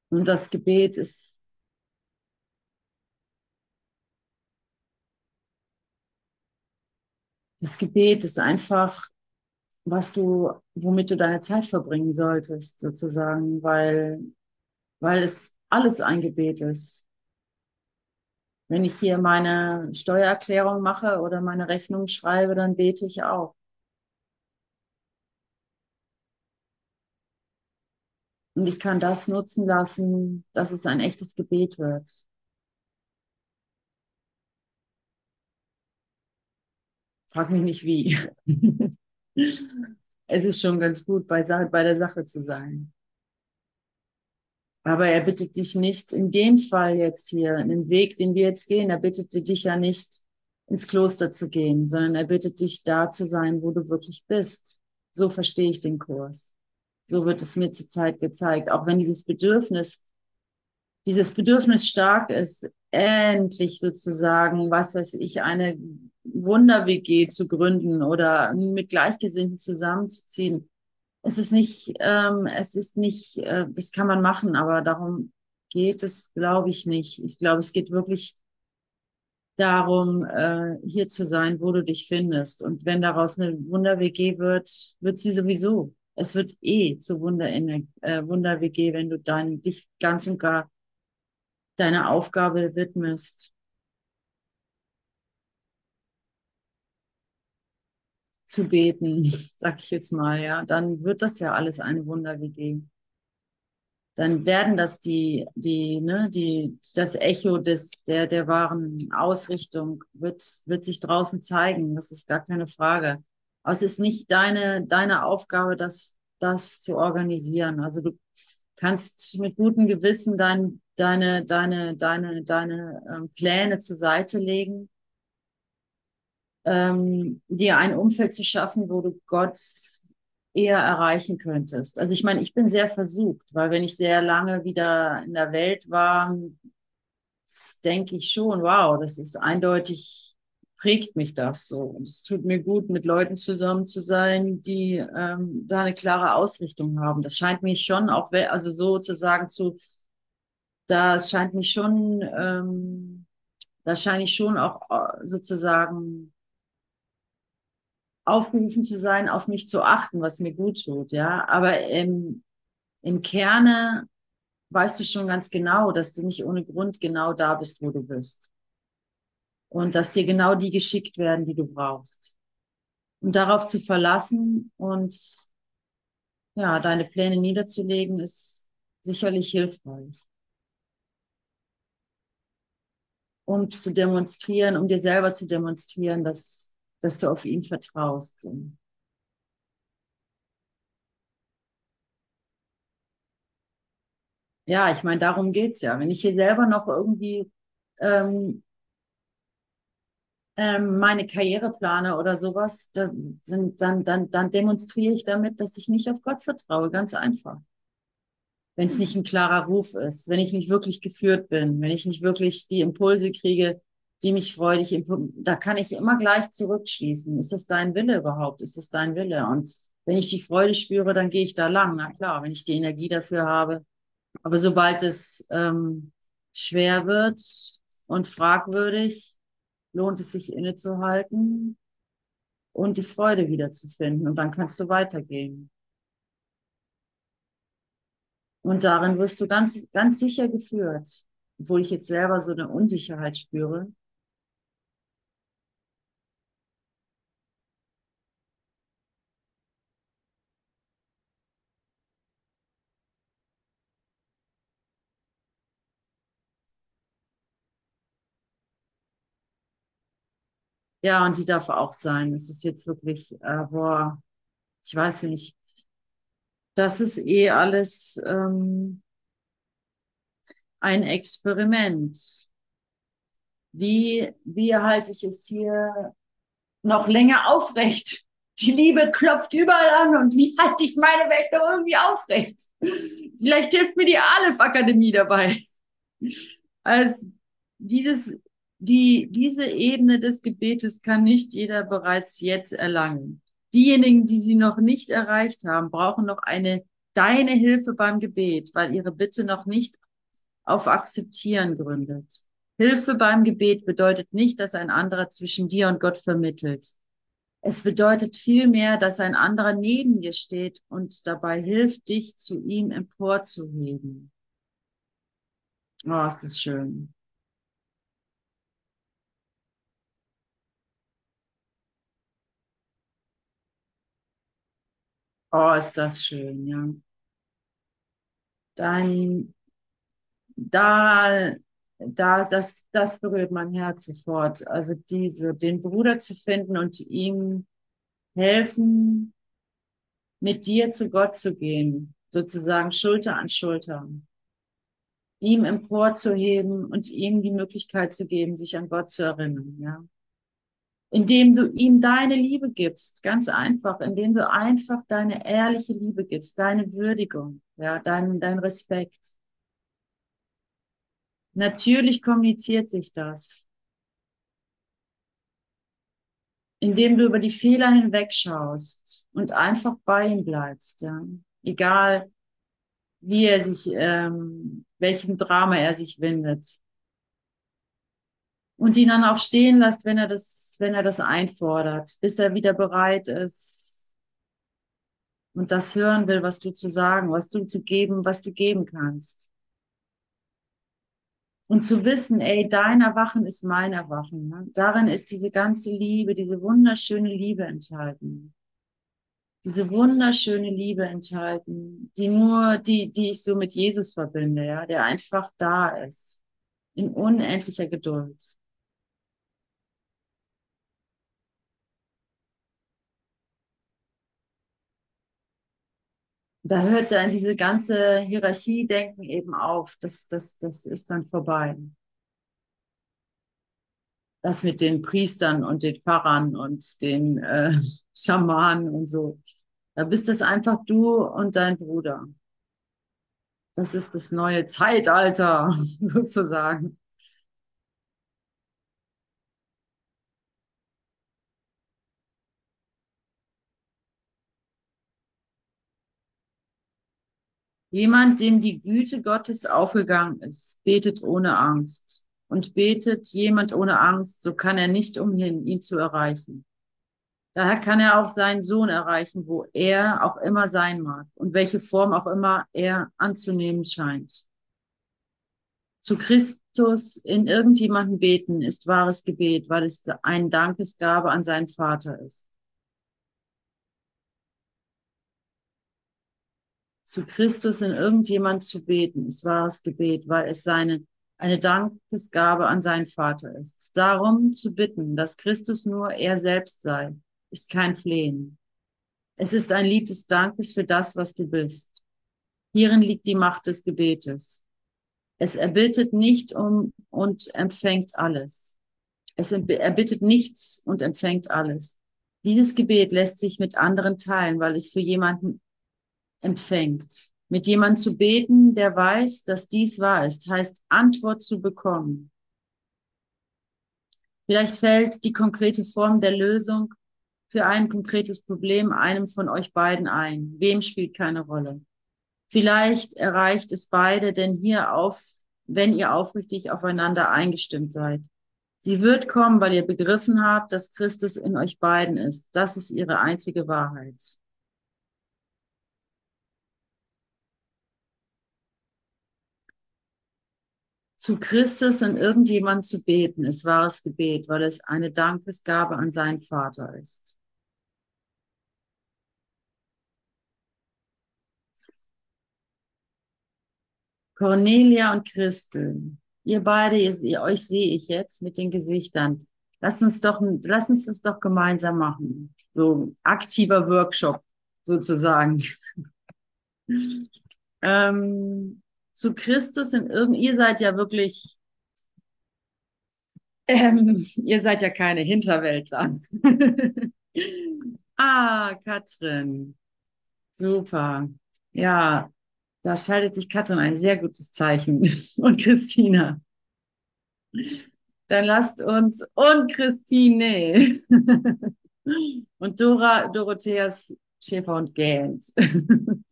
Und das Gebet ist das Gebet ist einfach, was du, womit du deine Zeit verbringen solltest, sozusagen, weil, weil es alles ein Gebet ist. Wenn ich hier meine Steuererklärung mache oder meine Rechnung schreibe, dann bete ich auch. Und ich kann das nutzen lassen, dass es ein echtes Gebet wird. Frag mich nicht wie. es ist schon ganz gut, bei, bei der Sache zu sein. Aber er bittet dich nicht, in dem Fall jetzt hier, in dem Weg, den wir jetzt gehen, er bittet dich ja nicht, ins Kloster zu gehen, sondern er bittet dich, da zu sein, wo du wirklich bist. So verstehe ich den Kurs. So wird es mir zurzeit gezeigt. Auch wenn dieses Bedürfnis, dieses Bedürfnis stark ist, endlich sozusagen, was weiß ich, eine Wunder-WG zu gründen oder mit Gleichgesinnten zusammenzuziehen. Es ist nicht, ähm, es ist nicht, äh, das kann man machen, aber darum geht es, glaube ich, nicht. Ich glaube, es geht wirklich darum, äh, hier zu sein, wo du dich findest. Und wenn daraus eine Wunder-WG wird, wird sie sowieso es wird eh zu Wunder in äh, Wunder wenn du dann dich ganz und gar deiner Aufgabe widmest. Zu beten, sag ich jetzt mal, ja, dann wird das ja alles eine Wunder WG. Dann werden das die, die, ne, die, das Echo des, der, der wahren Ausrichtung wird, wird sich draußen zeigen. Das ist gar keine Frage. Aber es ist nicht deine, deine Aufgabe, das, das zu organisieren. Also du kannst mit gutem Gewissen dein, deine, deine, deine, deine ähm, Pläne zur Seite legen ähm, dir ein Umfeld zu schaffen, wo du Gott eher erreichen könntest. Also ich meine, ich bin sehr versucht, weil wenn ich sehr lange wieder in der Welt war, denke ich schon, wow, das ist eindeutig, prägt mich das so. Und es tut mir gut, mit Leuten zusammen zu sein, die ähm, da eine klare Ausrichtung haben. Das scheint mich schon auch, also sozusagen zu, das scheint mich schon, ähm, da scheine ich schon auch äh, sozusagen aufgerufen zu sein, auf mich zu achten, was mir gut tut, ja. Aber im, im Kerne weißt du schon ganz genau, dass du nicht ohne Grund genau da bist, wo du bist. Und dass dir genau die geschickt werden, die du brauchst. Und darauf zu verlassen und ja, deine Pläne niederzulegen, ist sicherlich hilfreich. Um zu demonstrieren, um dir selber zu demonstrieren, dass dass du auf ihn vertraust. Ja, ich meine, darum geht's ja. Wenn ich hier selber noch irgendwie ähm, ähm, meine Karriere plane oder sowas, dann, dann, dann, dann demonstriere ich damit, dass ich nicht auf Gott vertraue, ganz einfach. Wenn es nicht ein klarer Ruf ist, wenn ich nicht wirklich geführt bin, wenn ich nicht wirklich die Impulse kriege, die mich freudig, da kann ich immer gleich zurückschließen. Ist das dein Wille überhaupt? Ist das dein Wille? Und wenn ich die Freude spüre, dann gehe ich da lang. Na klar, wenn ich die Energie dafür habe. Aber sobald es ähm, schwer wird und fragwürdig, lohnt es sich innezuhalten und die Freude wiederzufinden. Und dann kannst du weitergehen. Und darin wirst du ganz, ganz sicher geführt, obwohl ich jetzt selber so eine Unsicherheit spüre. Ja, und die darf auch sein. Es ist jetzt wirklich, äh, boah, ich weiß nicht. Das ist eh alles ähm, ein Experiment. Wie, wie halte ich es hier noch länger aufrecht? Die Liebe klopft überall an und wie halte ich meine Welt noch irgendwie aufrecht? Vielleicht hilft mir die Aleph Akademie dabei. Also dieses die, diese Ebene des Gebetes kann nicht jeder bereits jetzt erlangen. Diejenigen, die sie noch nicht erreicht haben, brauchen noch eine deine Hilfe beim Gebet, weil ihre Bitte noch nicht auf Akzeptieren gründet. Hilfe beim Gebet bedeutet nicht, dass ein anderer zwischen dir und Gott vermittelt. Es bedeutet vielmehr, dass ein anderer neben dir steht und dabei hilft, dich zu ihm emporzuheben. Oh, ist das schön. Oh, ist das schön, ja. Dann, da, da, das, das berührt mein Herz sofort. Also diese, den Bruder zu finden und ihm helfen, mit dir zu Gott zu gehen, sozusagen Schulter an Schulter. Ihm emporzuheben und ihm die Möglichkeit zu geben, sich an Gott zu erinnern, ja indem du ihm deine Liebe gibst, ganz einfach, indem du einfach deine ehrliche Liebe gibst, deine Würdigung, ja, dein, dein Respekt. Natürlich kommuniziert sich das. Indem du über die Fehler hinwegschaust und einfach bei ihm bleibst, ja. Egal, wie er sich, ähm, welchen Drama er sich windet und ihn dann auch stehen lässt, wenn er das, wenn er das einfordert, bis er wieder bereit ist und das hören will, was du zu sagen, was du zu geben, was du geben kannst. Und zu wissen, ey, dein Erwachen ist mein Erwachen. Ne? Darin ist diese ganze Liebe, diese wunderschöne Liebe enthalten. Diese wunderschöne Liebe enthalten, die nur, die, die ich so mit Jesus verbinde, ja, der einfach da ist. In unendlicher Geduld. Da hört dann diese ganze Hierarchie-Denken eben auf. Das, das, das ist dann vorbei. das mit den Priestern und den Pfarrern und den äh, Schamanen und so. Da bist es einfach du und dein Bruder. Das ist das neue Zeitalter sozusagen. Jemand, dem die Güte Gottes aufgegangen ist, betet ohne Angst. Und betet jemand ohne Angst, so kann er nicht umhin, ihn zu erreichen. Daher kann er auch seinen Sohn erreichen, wo er auch immer sein mag und welche Form auch immer er anzunehmen scheint. Zu Christus in irgendjemanden beten ist wahres Gebet, weil es ein Dankesgabe an seinen Vater ist. Zu Christus in irgendjemand zu beten, ist wahres Gebet, weil es seine, eine Dankesgabe an seinen Vater ist. Darum zu bitten, dass Christus nur er selbst sei, ist kein Flehen. Es ist ein Lied des Dankes für das, was du bist. Hierin liegt die Macht des Gebetes. Es erbittet nicht um und empfängt alles. Es erbittet nichts und empfängt alles. Dieses Gebet lässt sich mit anderen teilen, weil es für jemanden empfängt. Mit jemandem zu beten, der weiß, dass dies wahr ist, heißt Antwort zu bekommen. Vielleicht fällt die konkrete Form der Lösung für ein konkretes Problem einem von euch beiden ein. Wem spielt keine Rolle. Vielleicht erreicht es beide, denn hier auf, wenn ihr aufrichtig aufeinander eingestimmt seid. Sie wird kommen, weil ihr begriffen habt, dass Christus in euch beiden ist. Das ist ihre einzige Wahrheit. Zu Christus und irgendjemand zu beten, ist wahres Gebet, weil es eine Dankesgabe an seinen Vater ist. Cornelia und Christel, ihr beide, ihr, euch sehe ich jetzt mit den Gesichtern. Lasst uns doch, lasst uns das doch gemeinsam machen. So aktiver Workshop sozusagen. ähm, zu Christus in irgend, ihr seid ja wirklich, ähm, ihr seid ja keine Hinterwäldler. ah, Katrin. Super. Ja, da schaltet sich Katrin ein sehr gutes Zeichen. Und Christina. Dann lasst uns und Christine und Dora, Dorotheas Schäfer und Gähnt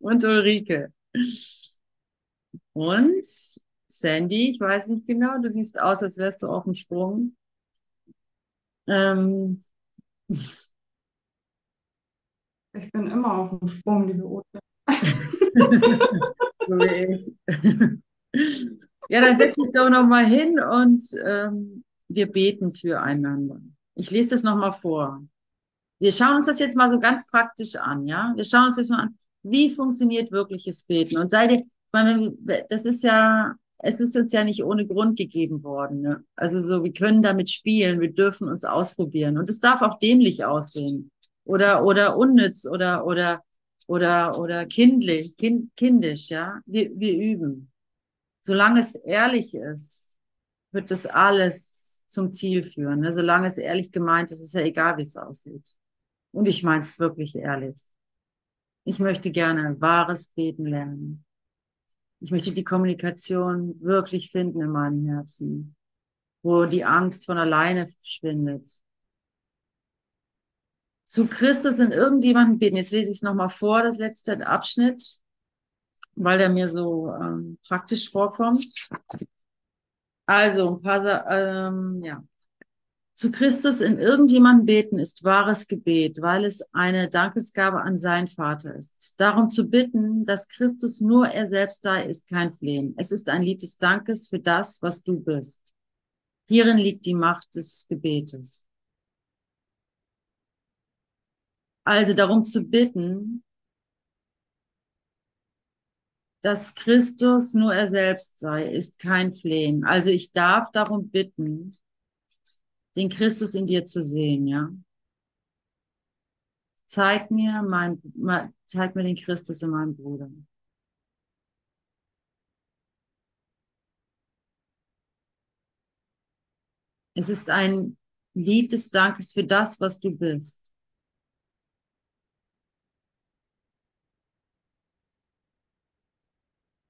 und Ulrike. Und Sandy, ich weiß nicht genau, du siehst aus, als wärst du auf dem Sprung. Ähm. Ich bin immer auf dem Sprung, liebe Ute. so wie ich. Ja, dann setz dich doch noch mal hin und ähm, wir beten füreinander. Ich lese das noch mal vor. Wir schauen uns das jetzt mal so ganz praktisch an, ja? Wir schauen uns das mal an, wie funktioniert wirkliches Beten. Und sei dir, meine, das ist ja, es ist uns ja nicht ohne Grund gegeben worden. Ne? Also so, wir können damit spielen, wir dürfen uns ausprobieren. Und es darf auch dämlich aussehen. Oder, oder unnütz oder, oder, oder, oder kindlich, kind, kindisch, ja. Wir, wir üben. Solange es ehrlich ist, wird das alles zum Ziel führen. Ne? Solange es ehrlich gemeint ist, ist ja egal, wie es aussieht. Und ich meine es wirklich ehrlich. Ich möchte gerne wahres Beten lernen. Ich möchte die Kommunikation wirklich finden in meinem Herzen, wo die Angst von alleine verschwindet. Zu Christus in irgendjemanden beten. Jetzt lese ich es nochmal vor, das letzte Abschnitt, weil der mir so ähm, praktisch vorkommt. Also, ein paar, ähm, ja. Zu Christus in irgendjemanden beten ist wahres Gebet, weil es eine Dankesgabe an seinen Vater ist. Darum zu bitten, dass Christus nur er selbst sei, ist kein Flehen. Es ist ein Lied des Dankes für das, was du bist. Hierin liegt die Macht des Gebetes. Also darum zu bitten, dass Christus nur er selbst sei, ist kein Flehen. Also ich darf darum bitten, den Christus in dir zu sehen, ja. Zeig mir mein, zeig mir den Christus in meinem Bruder. Es ist ein Lied des Dankes für das, was du bist.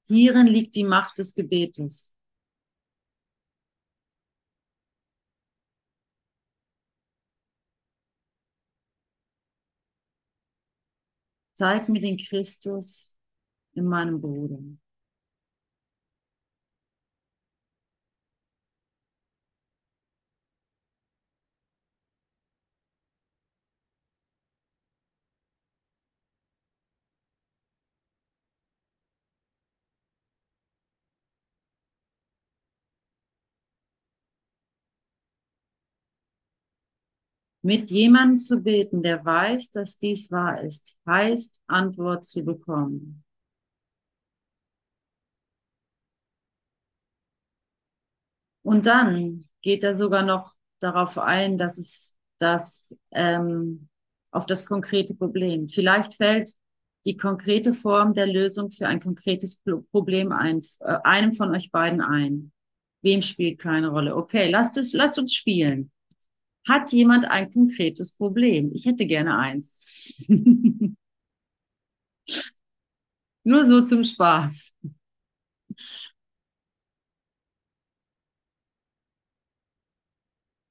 Hierin liegt die Macht des Gebetes. Zeig mir den Christus in meinem Bruder. Mit jemandem zu beten, der weiß, dass dies wahr ist, heißt Antwort zu bekommen. Und dann geht er sogar noch darauf ein, dass es das ähm, auf das konkrete Problem. Vielleicht fällt die konkrete Form der Lösung für ein konkretes Problem ein, äh, einem von euch beiden ein. Wem spielt keine Rolle? Okay, lasst es, lasst uns spielen. Hat jemand ein konkretes Problem? Ich hätte gerne eins. Nur so zum Spaß.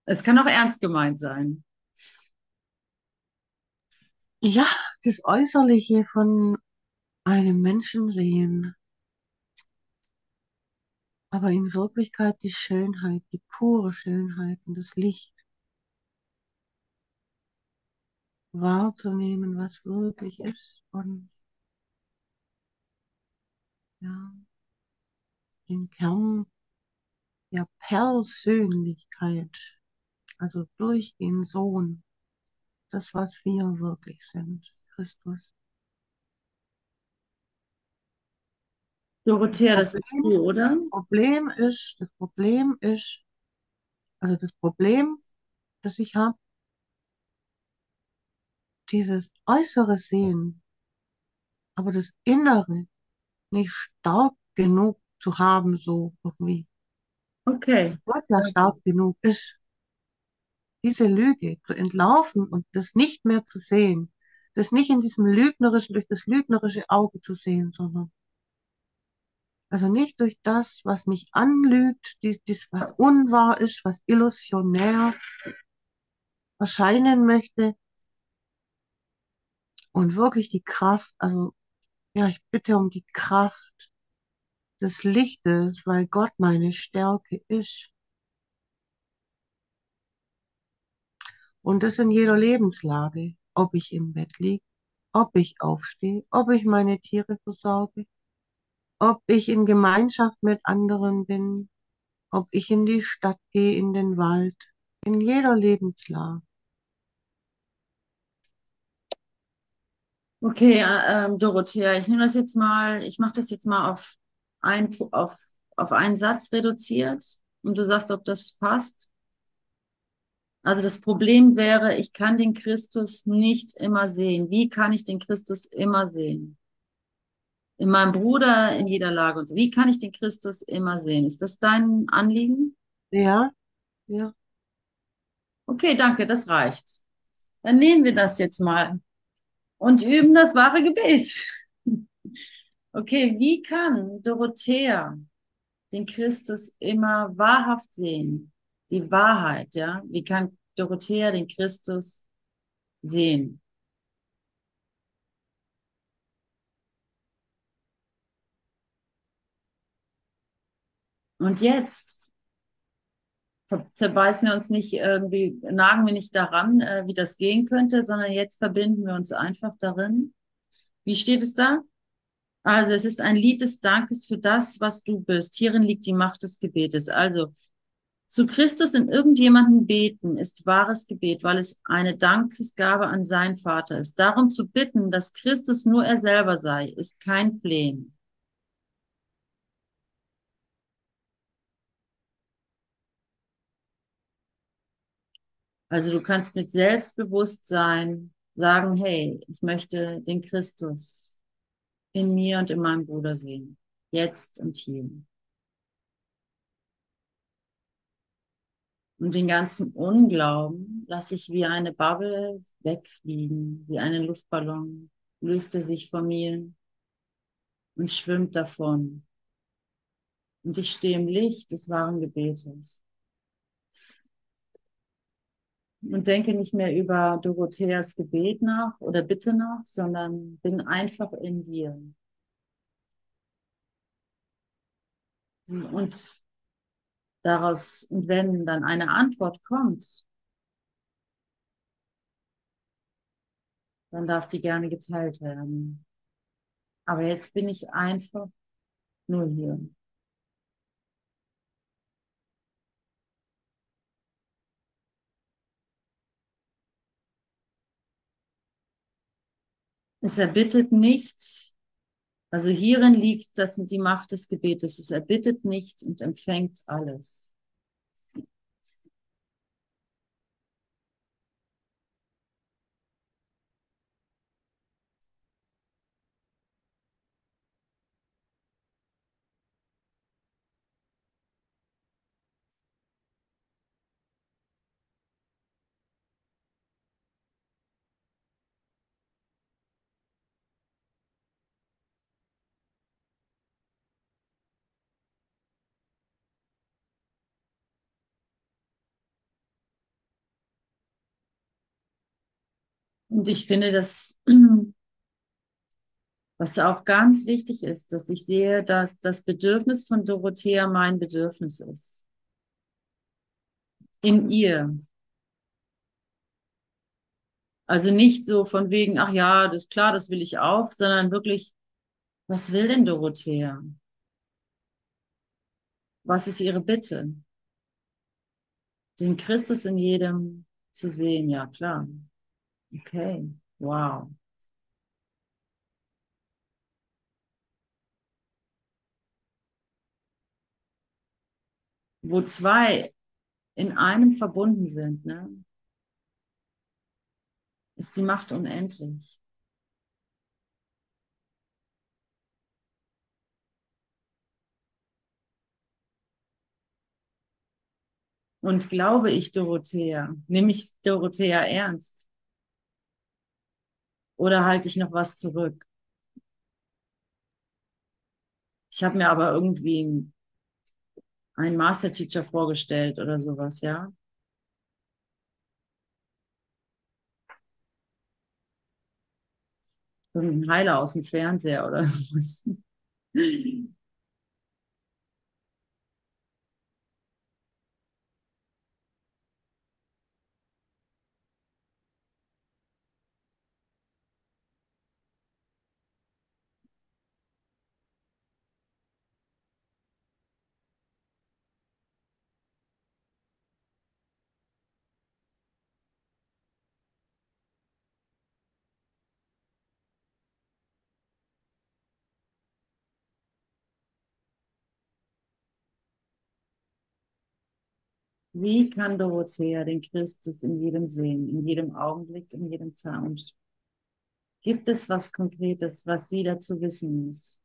Es kann auch ernst gemeint sein. Ja, das Äußerliche von einem Menschen sehen, aber in Wirklichkeit die Schönheit, die pure Schönheit und das Licht. Wahrzunehmen, was wirklich ist und ja, den Kern der Persönlichkeit, also durch den Sohn, das, was wir wirklich sind, Christus. Dorothea, das bist du, oder? Das Problem ist, das Problem ist, also das Problem, das ich habe, dieses äußere Sehen, aber das Innere nicht stark genug zu haben, so irgendwie. Okay. Gott ja stark genug ist, diese Lüge zu entlaufen und das nicht mehr zu sehen, das nicht in diesem lügnerischen, durch das lügnerische Auge zu sehen, sondern also nicht durch das, was mich anlügt, dies, dies was unwahr ist, was illusionär erscheinen möchte, und wirklich die Kraft, also ja, ich bitte um die Kraft des Lichtes, weil Gott meine Stärke ist. Und das in jeder Lebenslage, ob ich im Bett liege, ob ich aufstehe, ob ich meine Tiere versorge, ob ich in Gemeinschaft mit anderen bin, ob ich in die Stadt gehe, in den Wald, in jeder Lebenslage. Okay, äh, ähm, Dorothea, ich nehme das jetzt mal, ich mache das jetzt mal auf, ein, auf, auf einen Satz reduziert und du sagst, ob das passt. Also das Problem wäre, ich kann den Christus nicht immer sehen. Wie kann ich den Christus immer sehen? In meinem Bruder, in jeder Lage und so. Wie kann ich den Christus immer sehen? Ist das dein Anliegen? Ja, ja. Okay, danke, das reicht. Dann nehmen wir das jetzt mal und üben das wahre Gebet. Okay, wie kann Dorothea den Christus immer wahrhaft sehen? Die Wahrheit, ja? Wie kann Dorothea den Christus sehen? Und jetzt zerbeißen wir uns nicht irgendwie, nagen wir nicht daran, äh, wie das gehen könnte, sondern jetzt verbinden wir uns einfach darin. Wie steht es da? Also es ist ein Lied des Dankes für das, was du bist. Hierin liegt die Macht des Gebetes. Also zu Christus in irgendjemanden beten ist wahres Gebet, weil es eine Dankesgabe an seinen Vater ist. Darum zu bitten, dass Christus nur er selber sei, ist kein Flehen. Also du kannst mit Selbstbewusstsein sagen, hey, ich möchte den Christus in mir und in meinem Bruder sehen. Jetzt und hier. Und den ganzen Unglauben lasse ich wie eine Bubble wegfliegen, wie einen Luftballon, löst er sich von mir und schwimmt davon. Und ich stehe im Licht des wahren Gebetes. Und denke nicht mehr über Dorotheas Gebet nach oder Bitte nach, sondern bin einfach in dir. Und daraus, und wenn dann eine Antwort kommt, dann darf die gerne geteilt werden. Aber jetzt bin ich einfach nur hier. Es erbittet nichts. Also hierin liegt das die Macht des Gebetes. Es erbittet nichts und empfängt alles. Und ich finde, dass, was auch ganz wichtig ist, dass ich sehe, dass das Bedürfnis von Dorothea mein Bedürfnis ist. In ihr. Also nicht so von wegen, ach ja, das klar, das will ich auch, sondern wirklich, was will denn Dorothea? Was ist ihre Bitte? Den Christus in jedem zu sehen, ja klar. Okay, wow. Wo zwei in einem verbunden sind, ne, ist die Macht unendlich. Und glaube ich Dorothea? Nehme ich Dorothea ernst? Oder halte ich noch was zurück? Ich habe mir aber irgendwie einen Master-Teacher vorgestellt oder sowas, ja? Irgendein Heiler aus dem Fernseher oder sowas. Wie kann Dorothea den Christus in jedem sehen, in jedem Augenblick, in jedem Sound? Gibt es was Konkretes, was sie dazu wissen muss?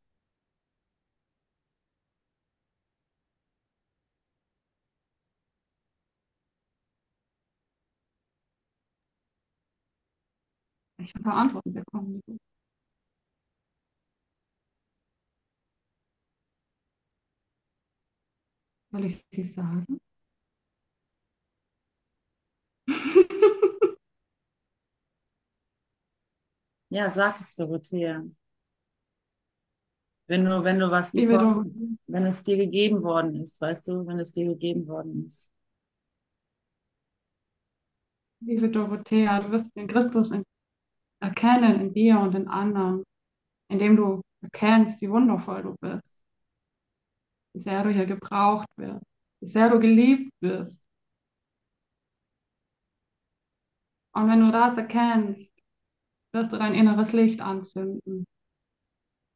Ich habe Antworten bekommen. Soll ich sie sagen? Ja, sag es, Dorothea. Wenn du, wenn du was Dorothea, wenn es dir gegeben worden ist, weißt du, wenn es dir gegeben worden ist. liebe Dorothea, du wirst den Christus in, erkennen in dir und in anderen, indem du erkennst, wie wundervoll du bist, wie sehr du hier gebraucht wirst, wie sehr du geliebt wirst. Und wenn du das erkennst, wirst du dein inneres Licht anzünden.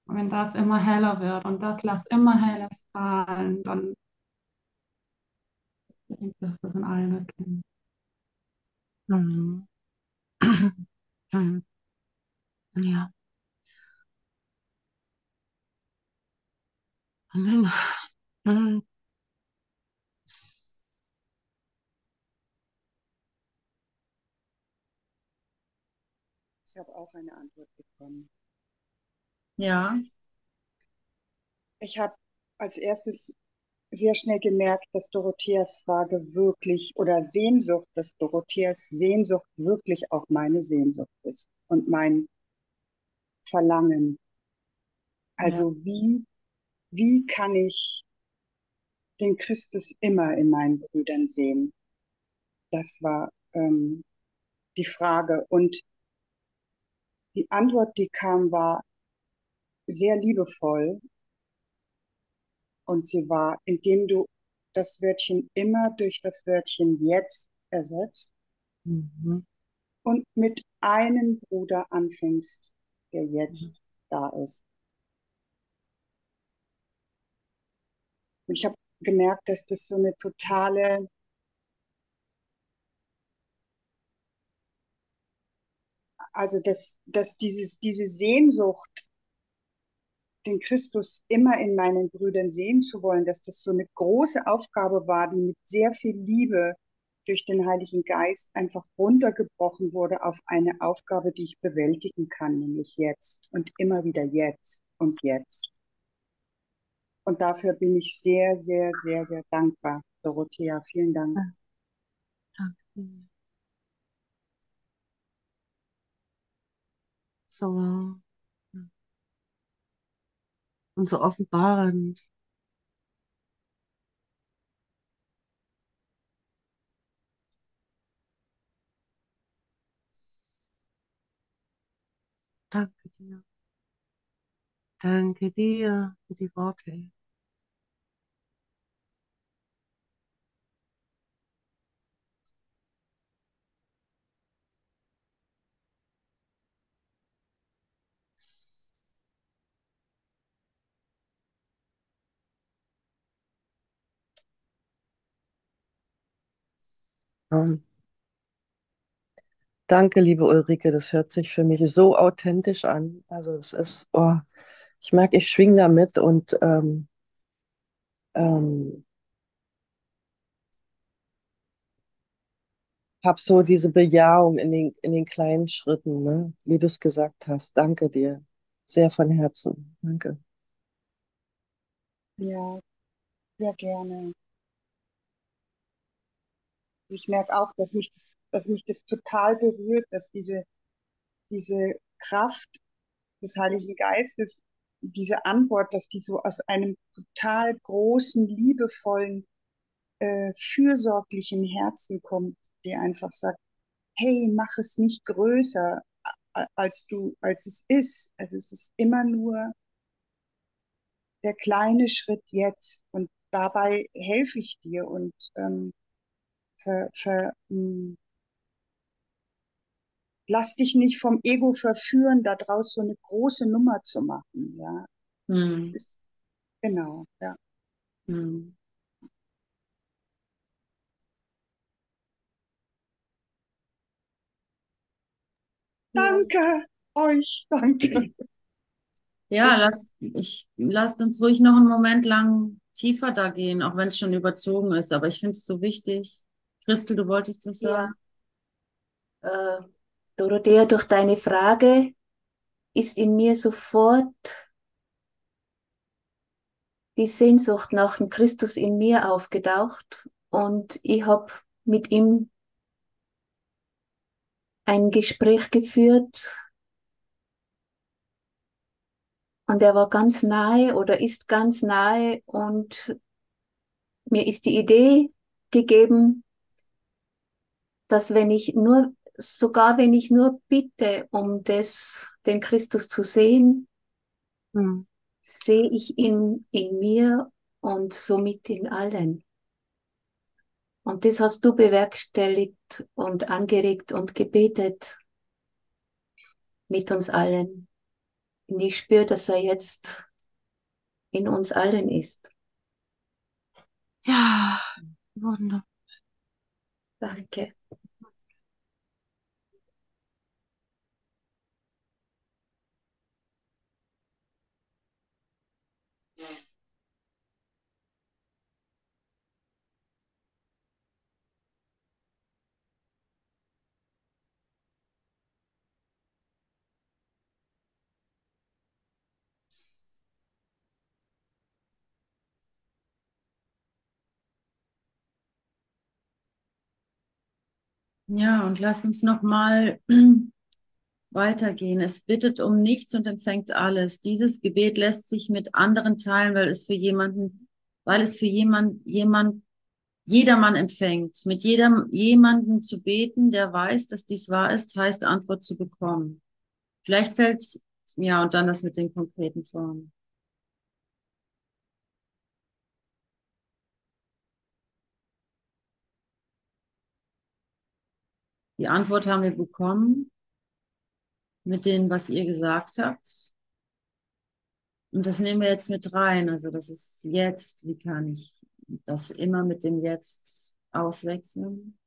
Und wenn das immer heller wird und das lass immer heller strahlen, dann wirst du von allen erkennen. Mhm. Ja. Dann, mhm. Ich habe auch eine Antwort bekommen. Ja. Ich habe als erstes sehr schnell gemerkt, dass Dorotheas Frage wirklich oder Sehnsucht, dass Dorotheas Sehnsucht wirklich auch meine Sehnsucht ist und mein Verlangen. Also ja. wie, wie kann ich den Christus immer in meinen Brüdern sehen? Das war ähm, die Frage. Und die Antwort, die kam, war sehr liebevoll. Und sie war, indem du das Wörtchen immer durch das Wörtchen jetzt ersetzt mhm. und mit einem Bruder anfängst, der jetzt mhm. da ist. Und ich habe gemerkt, dass das so eine totale also dass, dass dieses, diese Sehnsucht, den Christus immer in meinen Brüdern sehen zu wollen, dass das so eine große Aufgabe war, die mit sehr viel Liebe durch den Heiligen Geist einfach runtergebrochen wurde auf eine Aufgabe, die ich bewältigen kann, nämlich jetzt und immer wieder jetzt und jetzt. Und dafür bin ich sehr, sehr, sehr, sehr dankbar, Dorothea. Vielen Dank. Danke. So. Und so offenbarend. Danke dir. Danke dir für die Worte. Danke, liebe Ulrike, das hört sich für mich so authentisch an. Also es ist, oh, ich merke, ich schwinge damit und ähm, ähm, habe so diese Bejahung in den, in den kleinen Schritten, ne? wie du es gesagt hast. Danke dir. Sehr von Herzen. Danke. Ja, sehr gerne. Ich merke auch, dass mich das, dass mich das total berührt, dass diese, diese Kraft des Heiligen Geistes, diese Antwort, dass die so aus einem total großen, liebevollen, äh, fürsorglichen Herzen kommt, die einfach sagt, hey, mach es nicht größer, als du, als es ist. Also es ist immer nur der kleine Schritt jetzt und dabei helfe ich dir und ähm, ver, ver, hm, lass dich nicht vom Ego verführen, daraus so eine große Nummer zu machen. Ja, hm. das ist genau, ja. Hm. Danke euch, danke. Ja, lasst, ich, lasst uns ruhig noch einen Moment lang tiefer da gehen, auch wenn es schon überzogen ist. Aber ich finde es so wichtig. Christel, du wolltest was sagen? Ja. Äh, Dorothea, durch deine Frage ist in mir sofort die Sehnsucht nach dem Christus in mir aufgetaucht und ich habe mit ihm ein Gespräch geführt und er war ganz nahe oder ist ganz nahe und mir ist die Idee gegeben, dass wenn ich nur, sogar wenn ich nur bitte, um das, den Christus zu sehen, hm. sehe ich ihn in mir und somit in allen. Und das hast du bewerkstelligt und angeregt und gebetet mit uns allen. Und ich spüre, dass er jetzt in uns allen ist. Ja, wunderbar. Danke. Ja, und lass uns noch mal weitergehen. Es bittet um nichts und empfängt alles. Dieses Gebet lässt sich mit anderen teilen, weil es für jemanden, weil es für jemand, jemand, jedermann empfängt. Mit jedem, jemanden zu beten, der weiß, dass dies wahr ist, heißt Antwort zu bekommen. Vielleicht fällt ja, und dann das mit den konkreten Formen. Die Antwort haben wir bekommen mit dem, was ihr gesagt habt. Und das nehmen wir jetzt mit rein. Also das ist jetzt. Wie kann ich das immer mit dem Jetzt auswechseln?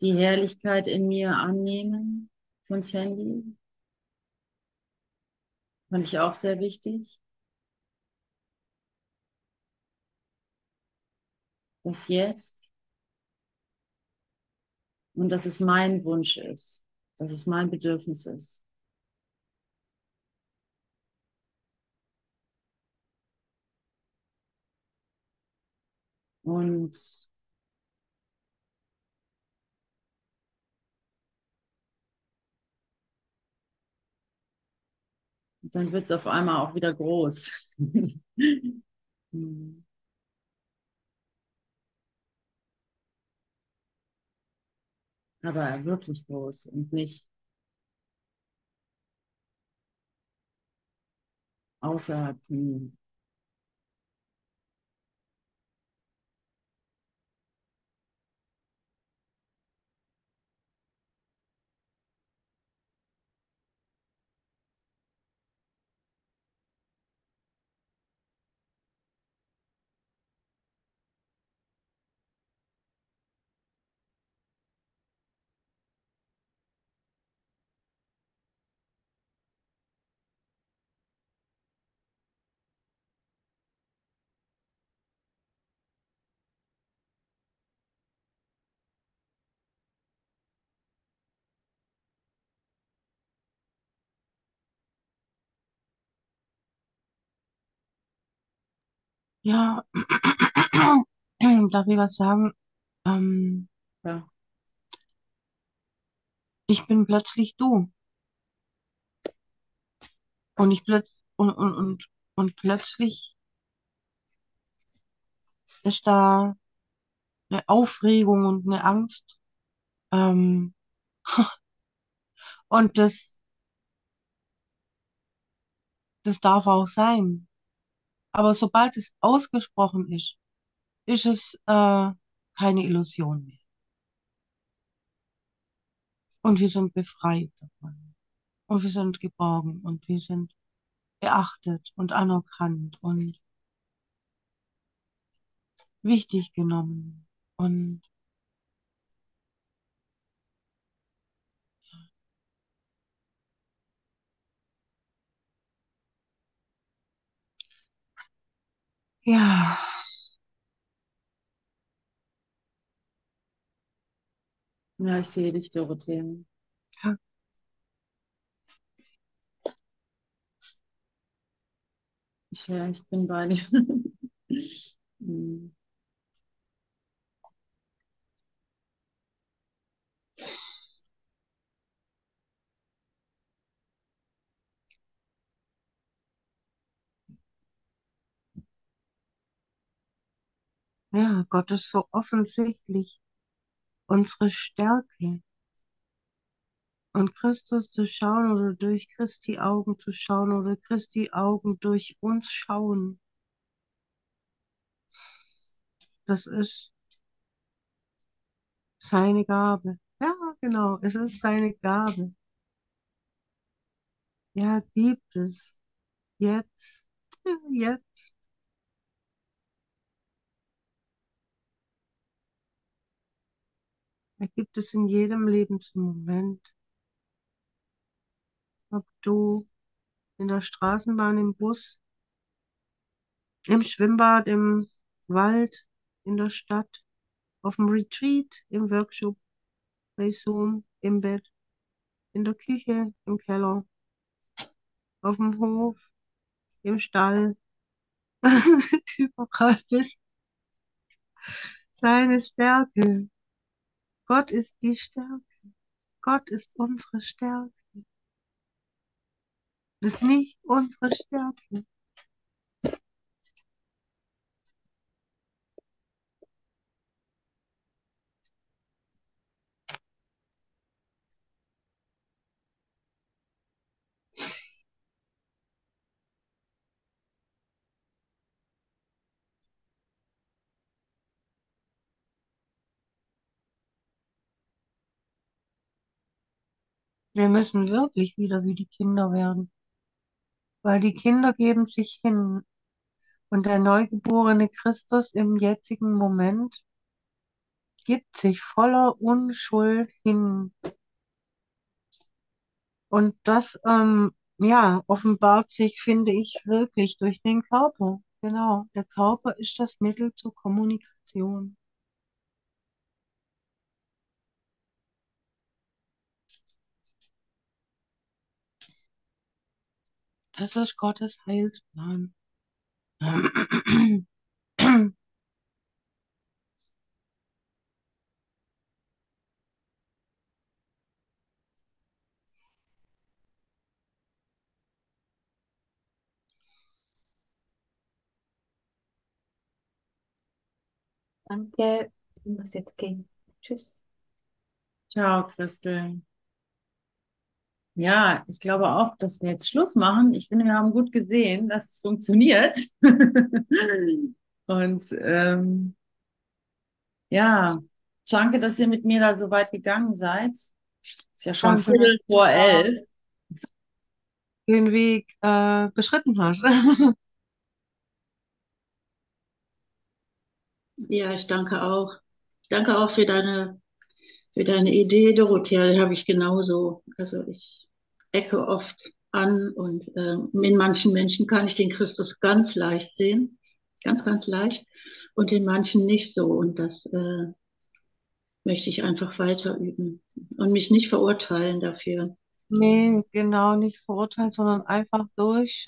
Die Herrlichkeit in mir annehmen von Sandy. Fand ich auch sehr wichtig. Das Jetzt. Und dass es mein Wunsch ist. Dass es mein Bedürfnis ist. Und dann wird es auf einmal auch wieder groß. Aber wirklich groß und nicht außerhalb Ja, darf ich was sagen? Ähm, Ja. ich bin plötzlich du. Und ich plötz und, und, und, und plötzlich ist da eine Aufregung und eine Angst. Ähm, und das, das darf auch sein. Aber sobald es ausgesprochen ist, ist es äh, keine Illusion mehr. Und wir sind befreit davon. Und wir sind geborgen und wir sind beachtet und anerkannt und wichtig genommen. Und ja, Ja, ich sehe dich, Dorothea. ja, Ich, ja, ich bin bei dir. Hm. Ja, Gott ist so offensichtlich unsere Stärke. Und Christus zu schauen oder durch Christi Augen zu schauen oder Christi Augen durch uns schauen, das ist seine Gabe. Ja, genau, es ist seine Gabe. Ja, gibt es. Jetzt, jetzt. Er gibt es in jedem Lebensmoment. Ob du in der Straßenbahn, im Bus, im Schwimmbad, im Wald, in der Stadt, auf dem Retreat, im Workshop, bei Zoom, im Bett, in der Küche, im Keller, auf dem Hof, im Stall, überall bist. seine Stärke. Gott ist die Stärke. Gott ist unsere Stärke. Du bist nicht unsere Stärke. Wir müssen wirklich wieder wie die Kinder werden, weil die Kinder geben sich hin und der neugeborene Christus im jetzigen Moment gibt sich voller Unschuld hin. Und das, ähm, ja, offenbart sich, finde ich, wirklich durch den Körper. Genau, der Körper ist das Mittel zur Kommunikation. Das ist Gottes Heilsplan. Danke. Ich muss jetzt gehen. Tschüss. Ciao, Christel. Ja, ich glaube auch, dass wir jetzt Schluss machen. Ich finde, wir haben gut gesehen, dass es funktioniert. Und ähm, ja, danke, dass ihr mit mir da so weit gegangen seid. Ist ja schon. Viertel vor elf. Den Weg äh, beschritten hast. Ja, ich danke auch. Ich danke auch für deine, für deine Idee, Dorothea. Die habe ich genauso. Also ich ecke oft an und ähm, in manchen Menschen kann ich den Christus ganz leicht sehen. Ganz, ganz leicht. Und in manchen nicht so. Und das äh, möchte ich einfach weiter üben und mich nicht verurteilen dafür. Nee, genau, nicht verurteilen, sondern einfach durch.